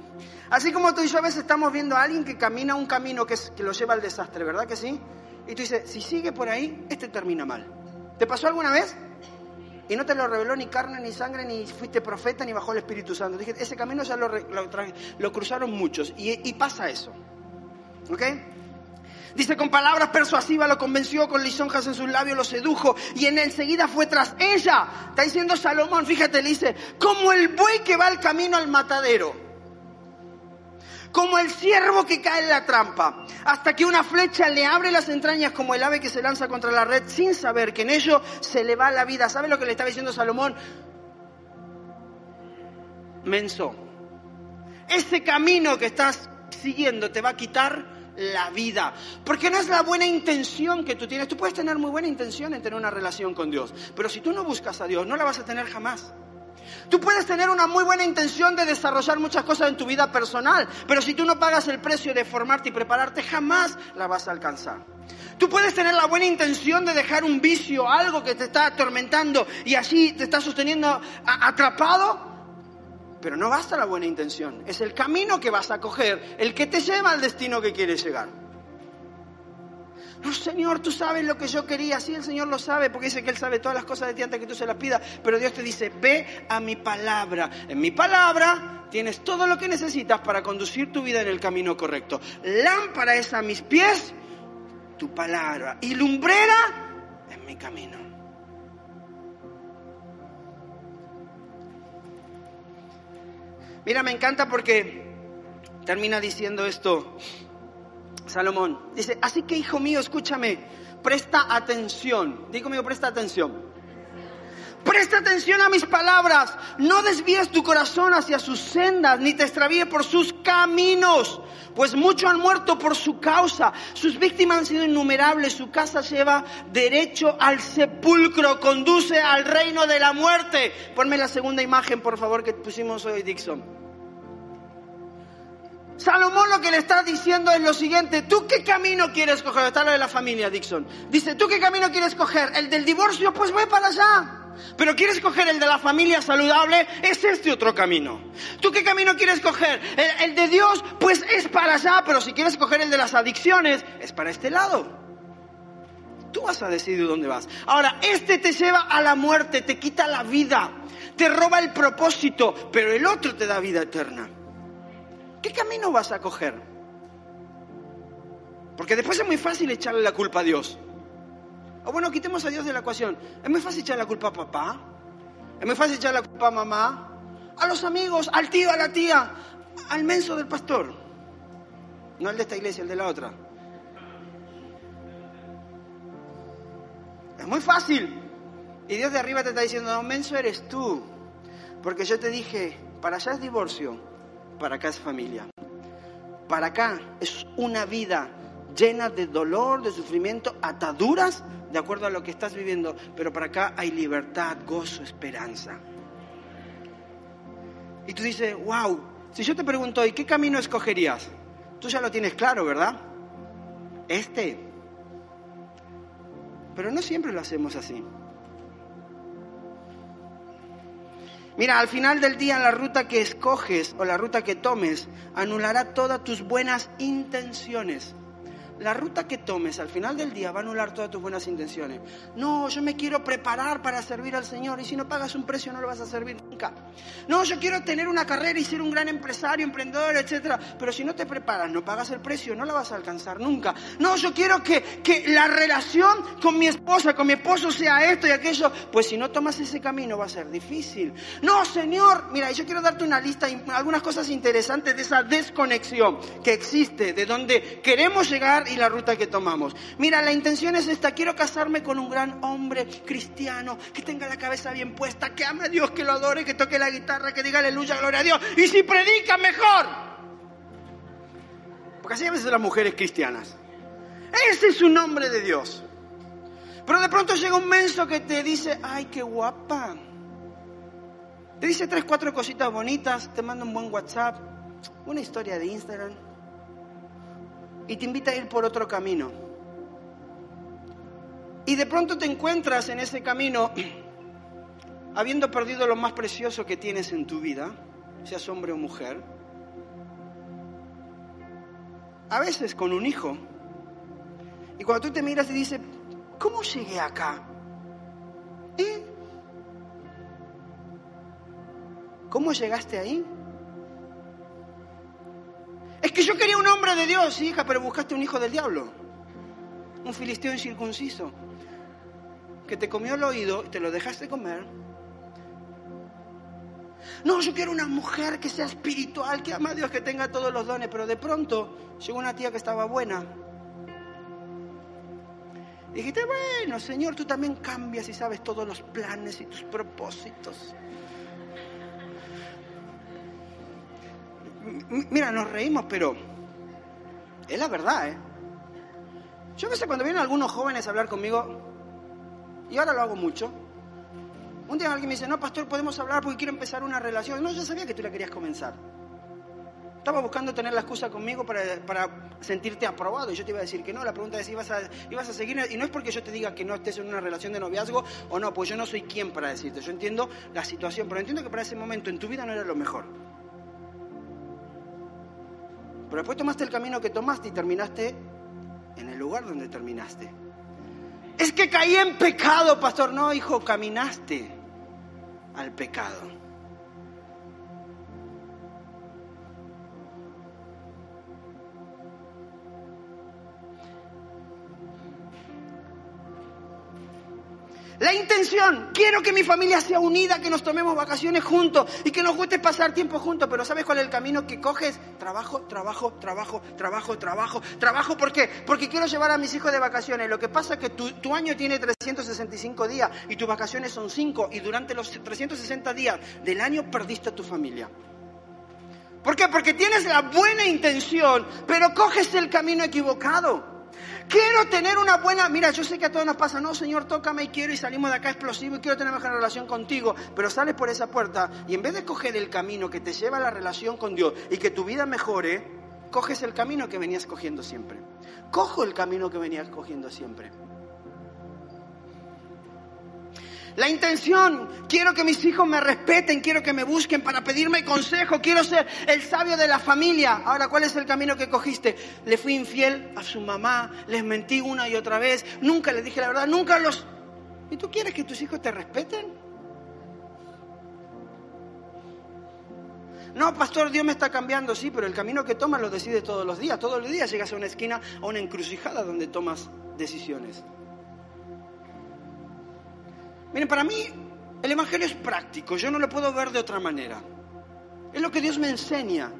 Así como tú y yo a veces estamos viendo a alguien que camina un camino que, que lo lleva al desastre, ¿verdad que sí? Y tú dices, si sigue por ahí, este termina mal. ¿Te pasó alguna vez? Y no te lo reveló ni carne, ni sangre, ni fuiste profeta, ni bajó el Espíritu Santo. Dije, ese camino ya lo, lo, cruzaron muchos. Y, y pasa eso. ¿Ok? Dice, con palabras persuasivas lo convenció, con lisonjas en sus labios lo sedujo y en enseguida fue tras ella. Está diciendo Salomón, fíjate, le dice, como el buey que va al camino al matadero. Como el ciervo que cae en la trampa, hasta que una flecha le abre las entrañas como el ave que se lanza contra la red sin saber que en ello se le va la vida. ¿Sabe lo que le estaba diciendo Salomón? Menso. Ese camino que estás siguiendo te va a quitar la vida. Porque no es la buena intención que tú tienes. Tú puedes tener muy buena intención en tener una relación con Dios, pero si tú no buscas a Dios, no la vas a tener jamás. Tú puedes tener una muy buena intención de desarrollar muchas cosas en tu vida personal, pero si tú no pagas el precio de formarte y prepararte, jamás la vas a alcanzar. Tú puedes tener la buena intención de dejar un vicio, algo que te está atormentando y así te está sosteniendo atrapado, pero no basta la buena intención, es el camino que vas a coger, el que te lleva al destino que quieres llegar. No, Señor, tú sabes lo que yo quería. Sí, el Señor lo sabe, porque dice que Él sabe todas las cosas de ti antes que tú se las pidas. Pero Dios te dice, ve a mi palabra. En mi palabra tienes todo lo que necesitas para conducir tu vida en el camino correcto. Lámpara es a mis pies tu palabra y lumbrera en mi camino. Mira, me encanta porque termina diciendo esto Salomón. Dice, así que hijo mío, escúchame, presta atención. Digo conmigo, presta atención. Presta atención a mis palabras. No desvíes tu corazón hacia sus sendas, ni te extravíe por sus caminos, pues muchos han muerto por su causa. Sus víctimas han sido innumerables. Su casa lleva derecho al sepulcro, conduce al reino de la muerte. Ponme la segunda imagen, por favor, que pusimos hoy, Dixon. Salomón lo que le está diciendo es lo siguiente, ¿tú qué camino quieres coger? Está lo de la familia, Dixon. Dice, ¿tú qué camino quieres coger? ¿El del divorcio? Pues voy para allá. Pero quieres coger el de la familia saludable, es este otro camino. ¿Tú qué camino quieres coger? El, de Dios, pues es para allá, pero si quieres coger el de las adicciones, es para este lado. Tú vas a decidir dónde vas. Ahora, este te lleva a la muerte, te quita la vida, te roba el propósito, pero el otro te da vida eterna. ¿Qué camino vas a coger? Porque después es muy fácil echarle la culpa a Dios. O bueno, quitemos a Dios de la ecuación. Es muy fácil echarle la culpa a papá. Es muy fácil echarle la culpa a mamá. A los amigos, al tío, a la tía. Al menso del pastor. No el de esta iglesia, el de la otra. Es muy fácil. Y Dios de arriba te está diciendo, no, menso eres tú. Porque yo te dije, para allá es divorcio para acá es familia. Para acá es una vida llena de dolor, de sufrimiento, ataduras, de acuerdo a lo que estás viviendo. Pero para acá hay libertad, gozo, esperanza. Y tú dices, wow, si yo te pregunto, ¿y qué camino escogerías? Tú ya lo tienes claro, ¿verdad? Este. Pero no siempre lo hacemos así. Mira, al final del día la ruta que escoges o la ruta que tomes anulará todas tus buenas intenciones la ruta que tomes al final del día va a anular todas tus buenas intenciones. No, yo me quiero preparar para servir al Señor y si no pagas un precio no lo vas a servir nunca. No, yo quiero tener una carrera y ser un gran empresario, emprendedor, etcétera, pero si no te preparas, no pagas el precio, no la vas a alcanzar nunca. No, yo quiero que, que la relación con mi esposa, con mi esposo sea esto y aquello, pues si no tomas ese camino va a ser difícil. No, Señor, mira, yo quiero darte una lista, algunas cosas interesantes de esa desconexión que existe, de donde queremos llegar y la ruta que tomamos. Mira, la intención es esta, quiero casarme con un gran hombre cristiano, que tenga la cabeza bien puesta, que ame a Dios, que lo adore, que toque la guitarra, que diga aleluya, gloria a Dios. Y si predica, mejor. Porque así a veces las mujeres cristianas. Ese es un nombre de Dios. Pero de pronto llega un menso que te dice, ay, qué guapa. Te dice tres, cuatro cositas bonitas, te manda un buen WhatsApp, una historia de Instagram y te invita a ir por otro camino. Y de pronto te encuentras en ese camino habiendo perdido lo más precioso que tienes en tu vida, seas hombre o mujer, a veces con un hijo. Y cuando tú te miras y dices, ¿cómo llegué acá? ¿Eh? ¿Cómo llegaste ahí? Es que yo quería un hombre de Dios, hija, pero buscaste un hijo del diablo. Un filisteo incircunciso. Que te comió el oído y te lo dejaste comer. No, yo quiero una mujer que sea espiritual, que ama a Dios, que tenga todos los dones. Pero de pronto llegó una tía que estaba buena. dijiste, bueno, Señor, tú también cambias y sabes todos los planes y tus propósitos. Mira, nos reímos, pero es la verdad, ¿eh? Yo a veces cuando vienen algunos jóvenes a hablar conmigo, y ahora lo hago mucho, un día alguien me dice, no, pastor, podemos hablar porque quiero empezar una relación. No, yo sabía que tú la querías comenzar. Estaba buscando tener la excusa conmigo para, para, sentirte aprobado y yo te iba a decir que no. La pregunta es si ibas a, ibas a seguir. Y no es porque yo te diga que no estés en una relación de noviazgo o no, pues yo no soy quien para decirte. Yo entiendo la situación, pero entiendo que para ese momento en tu vida no era lo mejor. Pero después tomaste el camino que tomaste y terminaste en el lugar donde terminaste. Es que caí en pecado, pastor. No, hijo, caminaste al pecado. La intención, quiero que mi familia sea unida, que nos tomemos vacaciones juntos y que nos guste pasar tiempo juntos, pero ¿sabes cuál es el camino que coges? Trabajo, trabajo, trabajo, trabajo, trabajo, trabajo, ¿por qué? Porque quiero llevar a mis hijos de vacaciones. Lo que pasa es que tu, tu año tiene 365 días y tus vacaciones son 5 y durante los 360 días del año perdiste a tu familia. ¿Por qué? Porque tienes la buena intención, pero coges el camino equivocado. Quiero tener una buena, mira, yo sé que a todos nos pasa, no, Señor, tócame y quiero y salimos de acá explosivo y quiero tener mejor relación contigo, pero sales por esa puerta y en vez de coger el camino que te lleva a la relación con Dios y que tu vida mejore, coges el camino que venías cogiendo siempre. Cojo el camino que venías cogiendo siempre. La intención, quiero que mis hijos me respeten, quiero que me busquen para pedirme consejo, quiero ser el sabio de la familia. Ahora, ¿cuál es el camino que cogiste? Le fui infiel a su mamá, les mentí una y otra vez, nunca les dije la verdad, nunca los... ¿Y tú quieres que tus hijos te respeten? No, pastor, Dios me está cambiando, sí, pero el camino que tomas lo decides todos los días. Todos los días llegas a una esquina, a una encrucijada donde tomas decisiones. Miren, para mí el Evangelio es práctico, yo no lo puedo ver de otra manera. Es lo que Dios me enseña.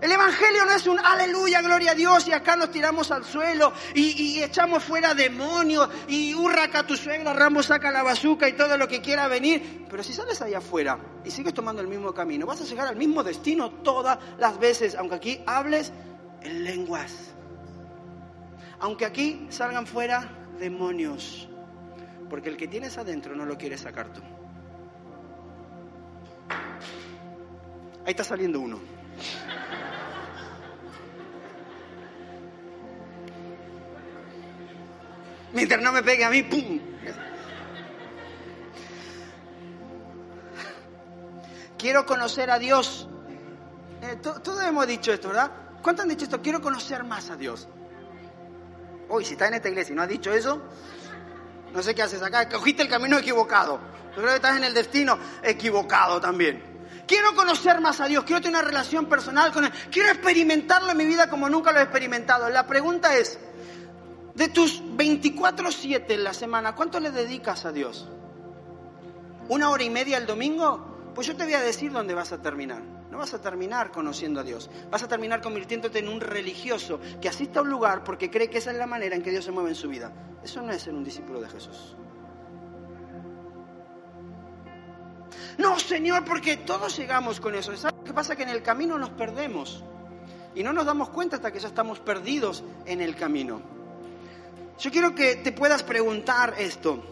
El Evangelio no es un aleluya, gloria a Dios, y acá nos tiramos al suelo y, y echamos fuera demonios y hurraca tu suegra, Rambo saca la bazuca y todo lo que quiera venir. Pero si sales allá afuera y sigues tomando el mismo camino, vas a llegar al mismo destino todas las veces, aunque aquí hables en lenguas. Aunque aquí salgan fuera demonios. Porque el que tienes adentro no lo quieres sacar tú. Ahí está saliendo uno. Mientras no me pegue a mí, ¡pum! Quiero conocer a Dios. Eh, todos hemos dicho esto, ¿verdad? ¿Cuántos han dicho esto? Quiero conocer más a Dios. Hoy, si está en esta iglesia y no has dicho eso, no sé qué haces acá. Cogiste el camino equivocado. Yo creo que estás en el destino equivocado también. Quiero conocer más a Dios, quiero tener una relación personal con Él, quiero experimentarlo en mi vida como nunca lo he experimentado. La pregunta es, de tus 24-7 en la semana, ¿cuánto le dedicas a Dios? ¿Una hora y media el domingo? Pues yo te voy a decir dónde vas a terminar. No vas a terminar conociendo a Dios. Vas a terminar convirtiéndote en un religioso que asiste a un lugar porque cree que esa es la manera en que Dios se mueve en su vida. Eso no es ser un discípulo de Jesús. No, Señor, porque todos llegamos con eso. ¿Sabes qué pasa? Que en el camino nos perdemos. Y no nos damos cuenta hasta que ya estamos perdidos en el camino. Yo quiero que te puedas preguntar esto.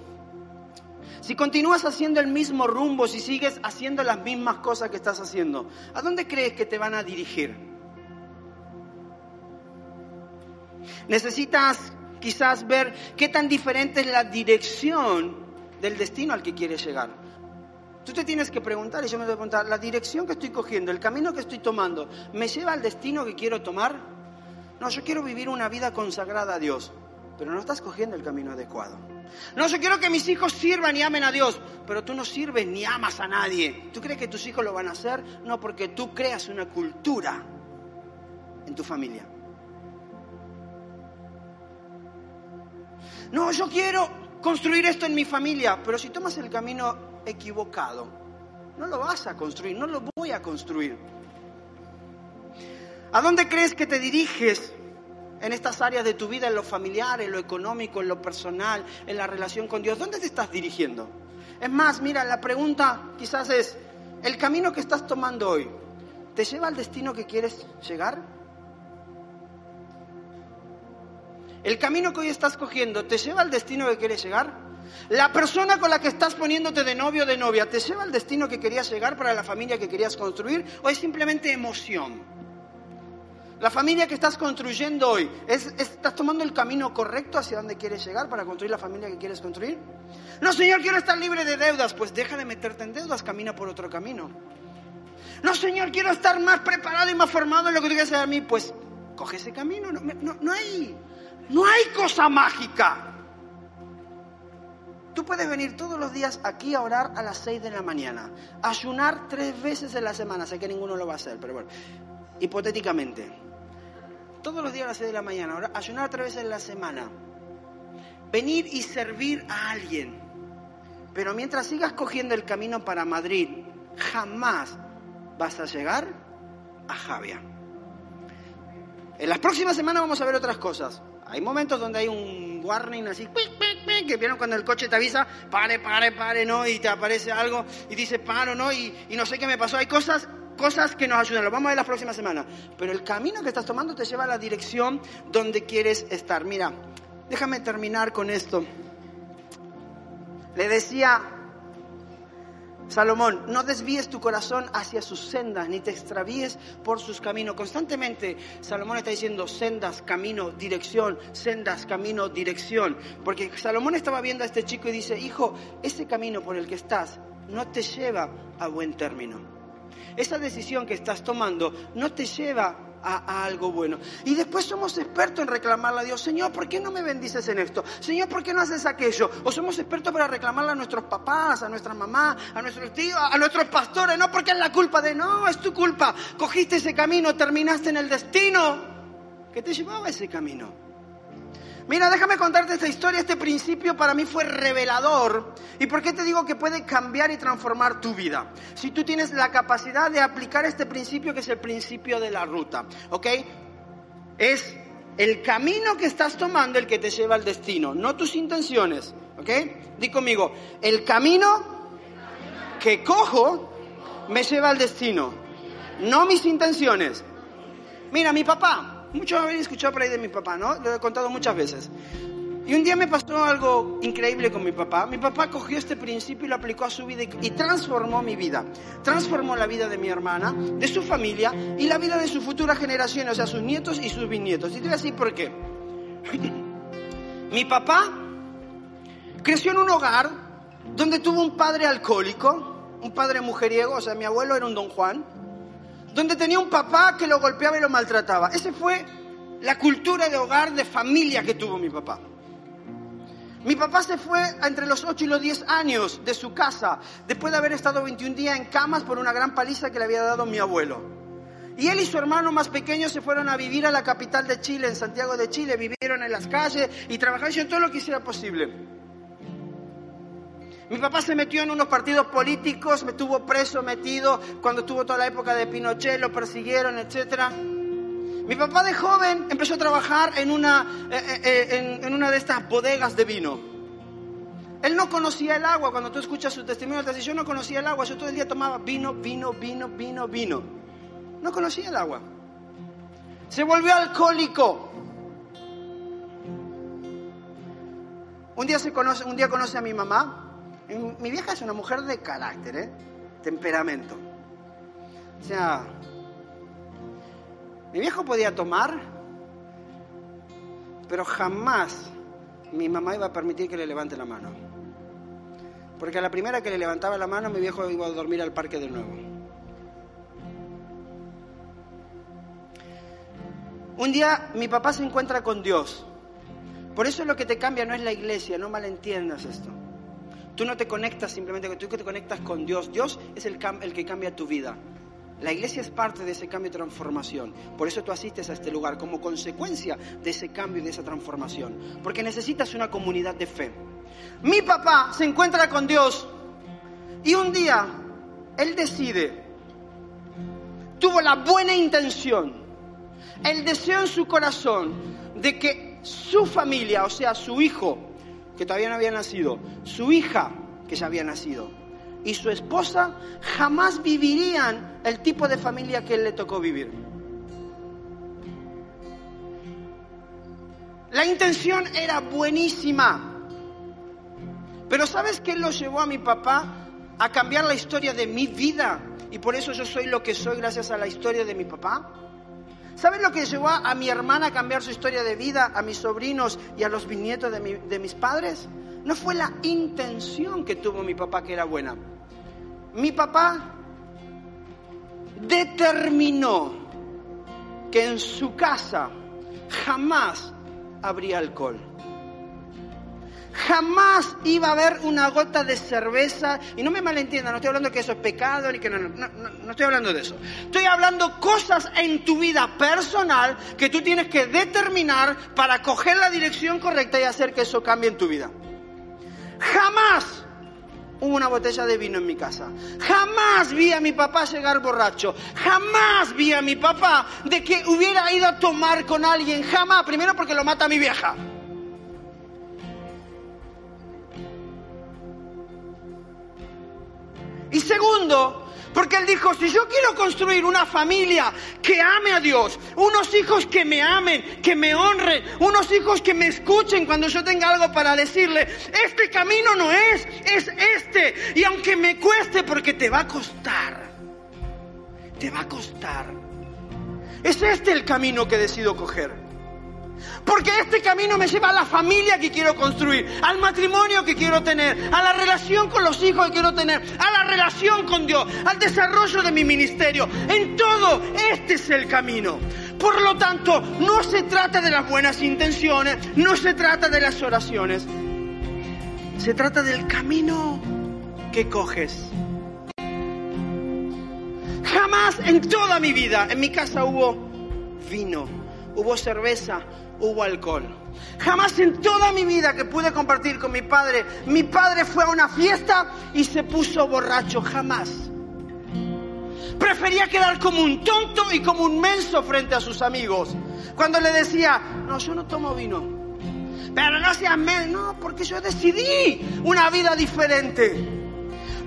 Si continúas haciendo el mismo rumbo, si sigues haciendo las mismas cosas que estás haciendo, ¿a dónde crees que te van a dirigir? Necesitas quizás ver qué tan diferente es la dirección del destino al que quieres llegar. Tú te tienes que preguntar, y yo me voy a preguntar, ¿la dirección que estoy cogiendo, el camino que estoy tomando, me lleva al destino que quiero tomar? No, yo quiero vivir una vida consagrada a Dios, pero no estás cogiendo el camino adecuado. No, yo quiero que mis hijos sirvan y amen a Dios, pero tú no sirves ni amas a nadie. ¿Tú crees que tus hijos lo van a hacer? No, porque tú creas una cultura en tu familia. No, yo quiero construir esto en mi familia, pero si tomas el camino equivocado, no lo vas a construir, no lo voy a construir. ¿A dónde crees que te diriges en estas áreas de tu vida, en lo familiar, en lo económico, en lo personal, en la relación con Dios? ¿Dónde te estás dirigiendo? Es más, mira, la pregunta quizás es, ¿el camino que estás tomando hoy te lleva al destino que quieres llegar? ¿El camino que hoy estás cogiendo te lleva al destino que quieres llegar? ¿La persona con la que estás poniéndote de novio o de novia te lleva al destino que querías llegar para la familia que querías construir o es simplemente emoción? La familia que estás construyendo hoy, ¿estás tomando el camino correcto hacia donde quieres llegar para construir la familia que quieres construir? No, Señor, quiero estar libre de deudas. Pues deja de meterte en deudas, camina por otro camino. No, Señor, quiero estar más preparado y más formado en lo que tú quieres hacer a mí. Pues coge ese camino. No, hay, no hay cosa mágica. Tú puedes venir todos los días aquí a orar a las 6 de la mañana, ayunar tres veces en la semana. Sé que ninguno lo va a hacer, pero bueno, hipotéticamente todos los días a las 6 de la mañana, ayunar tres veces en la semana, venir y servir a alguien. Pero mientras sigas cogiendo el camino para Madrid, jamás vas a llegar a Javia. En las próximas semanas vamos a ver otras cosas. Hay momentos donde hay un warning así, que vieron cuando el coche te avisa, pare, pare, pare, ¿no? Y te aparece algo y dice, paro, ¿no? Y no sé qué me pasó. Hay cosas, cosas que nos ayudan, lo vamos a ver las próximas semanas. Pero el camino que estás tomando te lleva a la dirección donde quieres estar. Mira, déjame terminar con esto. Le decía Salomón, no desvíes tu corazón hacia sus sendas, ni te extravíes por sus caminos. Constantemente Salomón está diciendo sendas, camino, dirección, sendas, camino, dirección. Porque Salomón estaba viendo a este chico y dice, hijo, ese camino por el que estás no te lleva a buen término. Esa decisión que estás tomando no te lleva a, algo bueno. Y después somos expertos en reclamarle a Dios, Señor, ¿por qué no me bendices en esto? Señor, ¿por qué no haces aquello? O somos expertos para reclamarle a nuestros papás, a nuestra mamá, a nuestros tíos, a nuestros pastores, no porque es la culpa de, no, es tu culpa. Cogiste ese camino, terminaste en el destino que te llevaba ese camino. Mira, déjame contarte esta historia. Este principio para mí fue revelador. ¿Y por qué te digo que puede cambiar y transformar tu vida? Si tú tienes la capacidad de aplicar este principio que es el principio de la ruta. ¿Ok? Es el camino que estás tomando el que te lleva al destino, no tus intenciones. ¿Ok? Di conmigo, el camino que cojo me lleva al destino, no mis intenciones. Mira, mi papá, Muchos habéis escuchado por ahí de mi papá, ¿no? Lo he contado muchas veces. Y un día me pasó algo increíble con mi papá. Mi papá cogió este principio y lo aplicó a su vida y, transformó mi vida. Transformó la vida de mi hermana, de su familia y la vida de su futura generación, o sea, sus nietos y sus bisnietos. Y te voy a decir por qué. mi papá creció en un hogar donde tuvo un padre alcohólico, un padre mujeriego, o sea, mi abuelo era un don Juan donde tenía un papá que lo golpeaba y lo maltrataba. Esa fue la cultura de hogar, de familia que tuvo mi papá. Mi papá se fue entre los 8 y los 10 años de su casa, después de haber estado 21 días en camas por una gran paliza que le había dado mi abuelo. Y él y su hermano más pequeño se fueron a vivir a la capital de Chile, en Santiago de Chile, vivieron en las calles y trabajaron todo lo que hiciera posible. Mi papá se metió en unos partidos políticos, me tuvo preso, metido, cuando tuvo toda la época de Pinochet, lo persiguieron, etc. Mi papá de joven empezó a trabajar en una, eh, eh, eh, en, una de estas bodegas de vino. Él no conocía el agua, cuando tú escuchas su testimonio, te dice, yo no conocía el agua, yo todo el día tomaba vino, vino, vino, vino, vino. No conocía el agua. Se volvió alcohólico. Un día, se conoce, un día conoce a mi mamá mi vieja es una mujer de carácter, ¿eh? temperamento. O sea, mi viejo podía tomar, pero jamás mi mamá iba a permitir que le levante la mano. Porque a la primera que le levantaba la mano, mi viejo iba a dormir al parque de nuevo. Un día mi papá se encuentra con Dios. Por eso lo que te cambia no es la iglesia, no malentiendas esto. Tú no te conectas simplemente, tú te conectas con Dios. Dios es el, el que cambia tu vida. La iglesia es parte de ese cambio y transformación. Por eso tú asistes a este lugar como consecuencia de ese cambio y de esa transformación. Porque necesitas una comunidad de fe. Mi papá se encuentra con Dios y un día él decide, tuvo la buena intención, el deseo en su corazón de que su familia, o sea, su hijo, que todavía no había nacido, su hija, que ya había nacido, y su esposa jamás vivirían el tipo de familia que él le tocó vivir. La intención era buenísima. Pero ¿sabes qué lo llevó a mi papá a cambiar la historia de mi vida? Y por eso yo soy lo que soy gracias a la historia de mi papá. ¿Saben lo que llevó a mi hermana a cambiar su historia de vida, a mis sobrinos y a los bisnietos de, de mis padres? No fue la intención que tuvo mi papá que era buena. Mi papá determinó que en su casa jamás habría alcohol. Jamás iba a haber una gota de cerveza. Y no me malentiendan, no estoy hablando que eso es pecado, ni que no, no, no, no estoy hablando de eso. Estoy hablando cosas en tu vida personal que tú tienes que determinar para coger la dirección correcta y hacer que eso cambie en tu vida. Jamás hubo una botella de vino en mi casa. Jamás vi a mi papá llegar borracho. Jamás vi a mi papá de que hubiera ido a tomar con alguien. Jamás. Primero porque lo mata mi vieja. Y segundo, porque él dijo, si yo quiero construir una familia que ame a Dios, unos hijos que me amen, que me honren, unos hijos que me escuchen cuando yo tenga algo para decirle, este camino no es, es este. Y aunque me cueste, porque te va a costar, te va a costar. Es este el camino que decido coger. Porque este camino me lleva a la familia que quiero construir, al matrimonio que quiero tener, a la relación con los hijos que quiero tener, a la relación con Dios, al desarrollo de mi ministerio. En todo, este es el camino. Por lo tanto, no se trata de las buenas intenciones, no se trata de las oraciones, se trata del camino que coges. Jamás en toda mi vida, en mi casa hubo vino, hubo cerveza, hubo alcohol. Jamás en toda mi vida que pude compartir con mi padre, mi padre fue a una fiesta y se puso borracho, jamás. Prefería quedar como un tonto y como un menso frente a sus amigos. Cuando le decía, no, yo no tomo vino. Pero no seas men, no, porque yo decidí una vida diferente.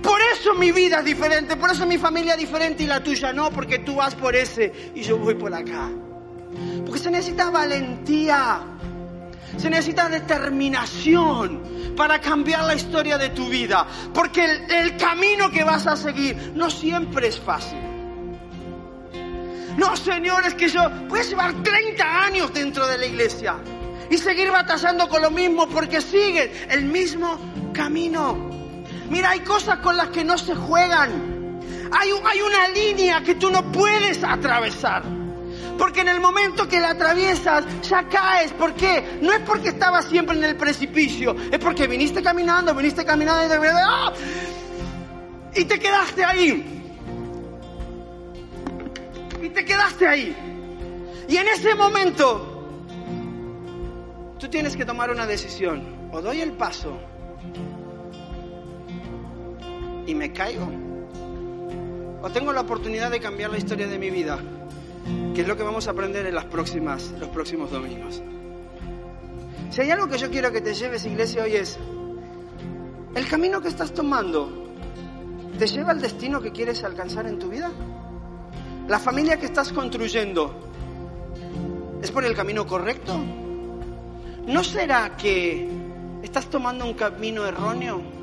Por eso mi vida es diferente, por eso mi familia es diferente y la tuya no, porque tú vas por ese y yo voy por acá. Porque se necesita valentía, se necesita determinación para cambiar la historia de tu vida. Porque el, camino que vas a seguir no siempre es fácil. No, señores, que yo puedo llevar 30 años dentro de la iglesia y seguir batallando con lo mismo porque siguen el mismo camino. Mira, hay cosas con las que no se juegan. Hay una línea que tú no puedes atravesar. Porque en el momento que la atraviesas ya caes. ¿Por qué? No es porque estabas siempre en el precipicio. Es porque viniste caminando, viniste caminando y te, ¡ah! y te quedaste ahí. Y te quedaste ahí. Y en ese momento tú tienes que tomar una decisión. O doy el paso y me caigo. O tengo la oportunidad de cambiar la historia de mi vida que es lo que vamos a aprender en las próximas, los próximos domingos. Si hay algo que yo quiero que te lleves, iglesia, hoy es, el camino que estás tomando, ¿te lleva al destino que quieres alcanzar en tu vida? ¿La familia que estás construyendo es por el camino correcto? ¿No será que estás tomando un camino erróneo?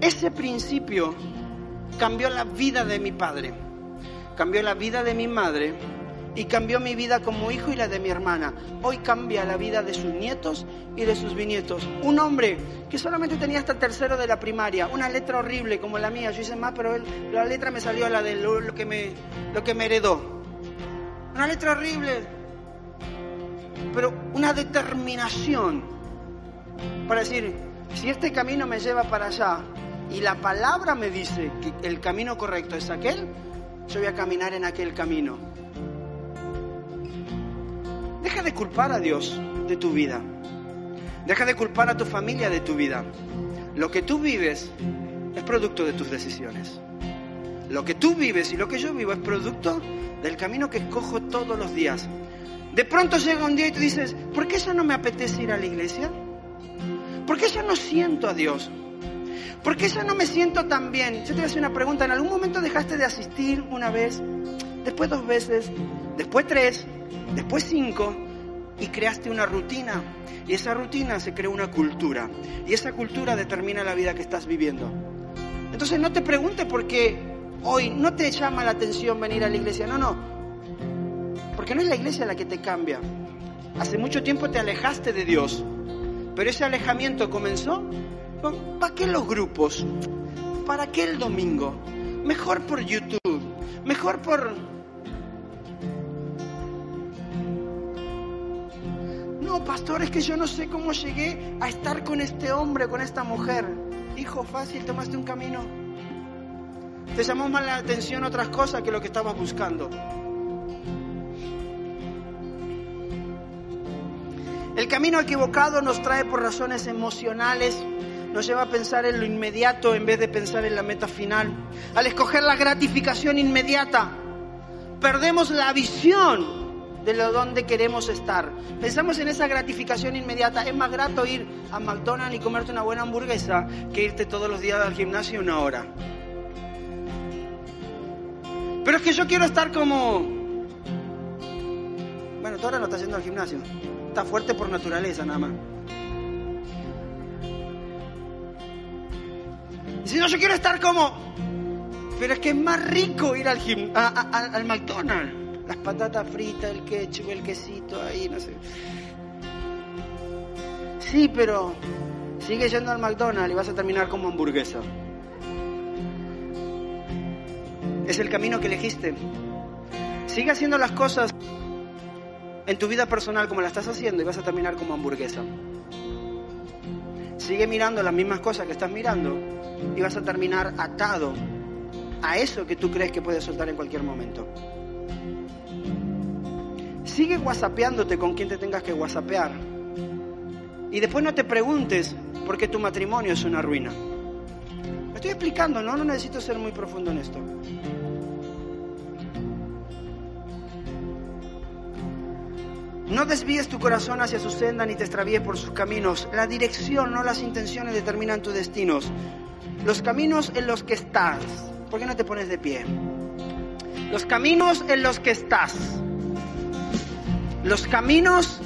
Ese principio cambió la vida de mi padre, cambió la vida de mi madre y cambió mi vida como hijo y la de mi hermana. Hoy cambia la vida de sus nietos y de sus bisnietos. Un hombre que solamente tenía hasta tercero de la primaria, una letra horrible como la mía. Yo hice más, pero la letra me salió la de lo, que me, lo que me heredó. Una letra horrible, pero una determinación para decir, si este camino me lleva para allá, y la palabra me dice que el camino correcto es aquel, yo voy a caminar en aquel camino. Deja de culpar a Dios de tu vida. Deja de culpar a tu familia de tu vida. Lo que tú vives es producto de tus decisiones. Lo que tú vives y lo que yo vivo es producto del camino que escojo todos los días. De pronto llega un día y tú dices, ¿por qué ya no me apetece ir a la iglesia? ¿Por qué ya no siento a Dios? ¿Por qué ya no me siento tan bien? Yo te voy a hacer una pregunta. ¿En algún momento dejaste de asistir una vez, después dos veces, después tres, después cinco y creaste una rutina? Y esa rutina se creó una cultura. Y esa cultura determina la vida que estás viviendo. Entonces no te preguntes por qué hoy no te llama la atención venir a la iglesia. No, no. Porque no es la iglesia la que te cambia. Hace mucho tiempo te alejaste de Dios. Pero ese alejamiento comenzó ¿Para qué los grupos? ¿Para qué el domingo? Mejor por YouTube, mejor por... No, pastor, es que yo no sé cómo llegué a estar con este hombre, con esta mujer. Hijo, fácil, tomaste un camino. Te llamó más la atención otras cosas que lo que estabas buscando. El camino equivocado nos trae por razones emocionales, nos lleva a pensar en lo inmediato en vez de pensar en la meta final. Al escoger la gratificación inmediata, perdemos la visión de lo donde queremos estar. Pensamos en esa gratificación inmediata. Es más grato ir a McDonald's y comerte una buena hamburguesa que irte todos los días al gimnasio una hora. Pero es que yo quiero estar como... Bueno, tú ahora no estás yendo al gimnasio. Está fuerte por naturaleza nada más. Si no, yo quiero estar como... Pero es que es más rico ir al, gim... al McDonald's. Las patatas fritas, el ketchup, el quesito ahí, no sé. Sí, pero sigue yendo al McDonald's y vas a terminar como hamburguesa. Es el camino que elegiste. Sigue haciendo las cosas en tu vida personal como la estás haciendo y vas a terminar como hamburguesa. Sigue mirando las mismas cosas que estás mirando y vas a terminar atado a eso que tú crees que puedes soltar en cualquier momento. Sigue whatsappeándote con quien te tengas que whatsappear. Y después no te preguntes por qué tu matrimonio es una ruina. Estoy explicando, ¿no? No necesito ser muy profundo en esto. No desvíes tu corazón hacia su senda ni te extravíes por sus caminos. La dirección, no las intenciones, determinan tus destinos. Los caminos en los que estás. ¿Por qué no te pones de pie? Los caminos en los que estás. Los caminos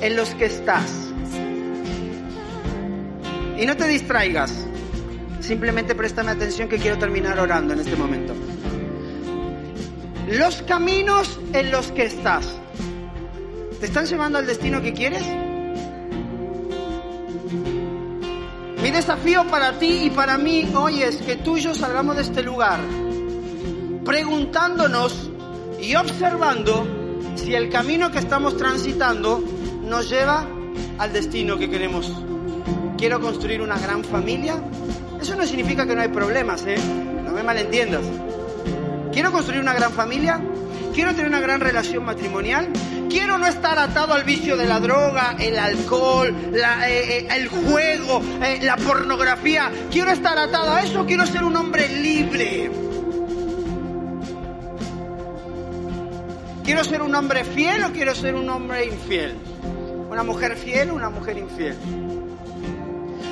en los que estás. Y no te distraigas. Simplemente préstame atención que quiero terminar orando en este momento. Los caminos en los que estás. ¿Te están llevando al destino que quieres? Mi desafío para ti y para mí hoy es que tú y yo salgamos de este lugar preguntándonos y observando si el camino que estamos transitando nos lleva al destino que queremos. Quiero construir una gran familia. Eso no significa que no hay problemas, ¿eh? No me malentiendas. Quiero construir una gran familia. Quiero tener una gran relación matrimonial. Quiero no estar atado al vicio de la droga, el alcohol, eh, eh, el juego, eh, la pornografía. Quiero estar atado a eso. Quiero ser un hombre libre. ¿Quiero ser un hombre fiel o quiero ser un hombre infiel? ¿Una mujer fiel o una mujer infiel?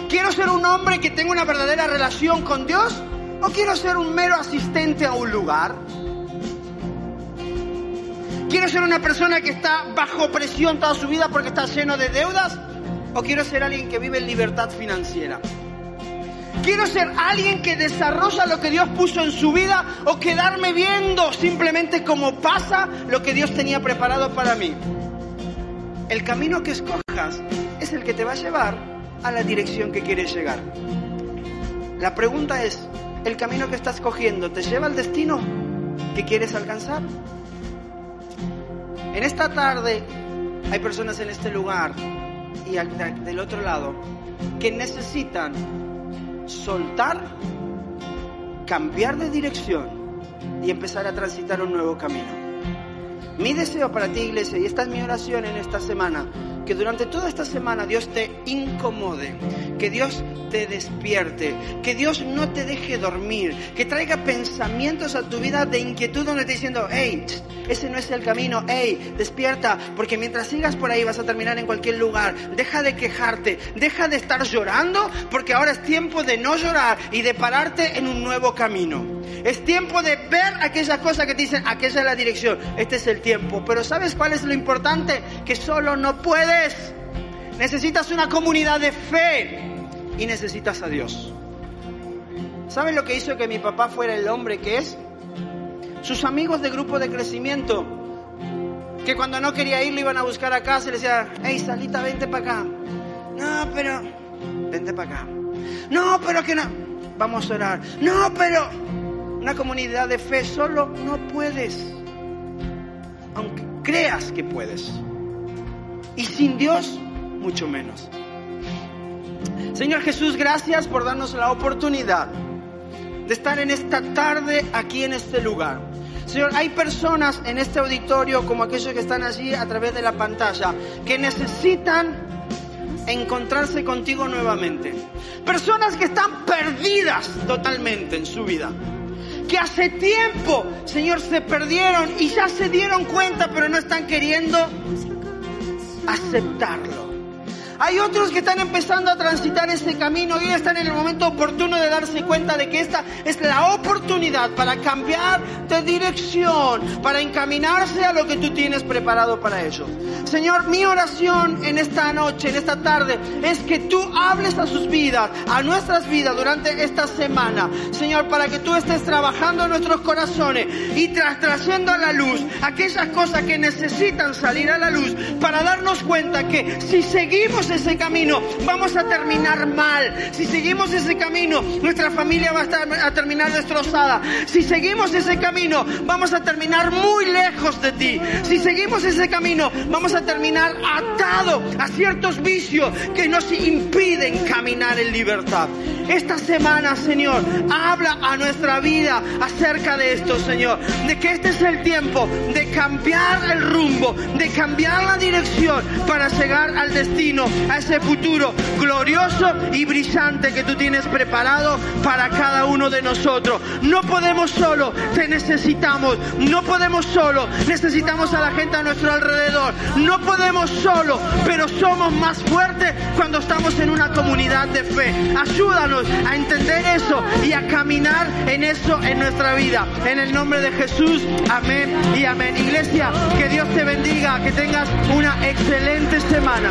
¿Quiero ser un hombre que tenga una verdadera relación con Dios o quiero ser un mero asistente a un lugar? ¿Quiero ser una persona que está bajo presión toda su vida porque está lleno de deudas? ¿O quiero ser alguien que vive en libertad financiera? ¿Quiero ser alguien que desarrolla lo que Dios puso en su vida o quedarme viendo simplemente como pasa lo que Dios tenía preparado para mí? El camino que escojas es el que te va a llevar a la dirección que quieres llegar. La pregunta es, ¿el camino que estás cogiendo te lleva al destino que quieres alcanzar? En esta tarde hay personas en este lugar y del otro lado que necesitan soltar, cambiar de dirección y empezar a transitar un nuevo camino. Mi deseo para ti, iglesia, y esta es mi oración en esta semana, que durante toda esta semana Dios te incomode, que Dios te despierte, que Dios no te deje dormir, que traiga pensamientos a tu vida de inquietud donde te diciendo, hey, ese no es el camino, hey, despierta, porque mientras sigas por ahí vas a terminar en cualquier lugar, deja de quejarte, deja de estar llorando, porque ahora es tiempo de no llorar y de pararte en un nuevo camino. Es tiempo de ver aquella cosa que te dicen, aquella es la dirección, este es el tiempo. Pero ¿sabes cuál es lo importante? Que solo no puedes. Necesitas una comunidad de fe y necesitas a Dios. ¿Sabes lo que hizo que mi papá fuera el hombre que es? Sus amigos de grupo de crecimiento, que cuando no quería ir lo iban a buscar a casa y le decían, hey, Salita, vente para acá. No, pero, vente para acá. No, pero que no. Vamos a orar. No, pero, una comunidad de fe solo no puedes, aunque creas que puedes. Y sin Dios, mucho menos. Señor Jesús, gracias por darnos la oportunidad de estar en esta tarde aquí en este lugar. Señor, hay personas en este auditorio, como aquellos que están allí a través de la pantalla, que necesitan encontrarse contigo nuevamente. Personas que están perdidas totalmente en su vida. Que hace tiempo, Señor, se perdieron y ya se dieron cuenta, pero no están queriendo aceptarlo. Hay otros que están empezando a transitar ese camino y están en el momento oportuno de darse cuenta de que esta es la oportunidad para cambiar de dirección, para encaminarse a lo que tú tienes preparado para ellos. Señor, mi oración en esta noche, en esta tarde, es que tú hables a sus vidas, a nuestras vidas durante esta semana. Señor, para que tú estés trabajando en nuestros corazones y tras, trayendo a la luz aquellas cosas que necesitan salir a la luz para darnos cuenta que si ese camino, vamos a terminar mal. Si seguimos ese camino, nuestra familia va a, estar, a terminar destrozada. Si seguimos ese camino, vamos a terminar muy lejos de ti. Si seguimos ese camino, vamos a terminar atado a ciertos vicios que nos impiden caminar en libertad. Esta semana, Señor, habla a nuestra vida acerca de esto, Señor. De que este es el tiempo de cambiar el rumbo, de cambiar la dirección para llegar al destino a ese futuro glorioso y brillante que tú tienes preparado para cada uno de nosotros. No podemos solo, te necesitamos. No podemos solo, necesitamos a la gente a nuestro alrededor. No podemos solo, pero somos más fuertes cuando estamos en una comunidad de fe. Ayúdanos a entender eso y a caminar en eso en nuestra vida. En el nombre de Jesús, amén y amén. Iglesia, que Dios te bendiga, que tengas una excelente semana.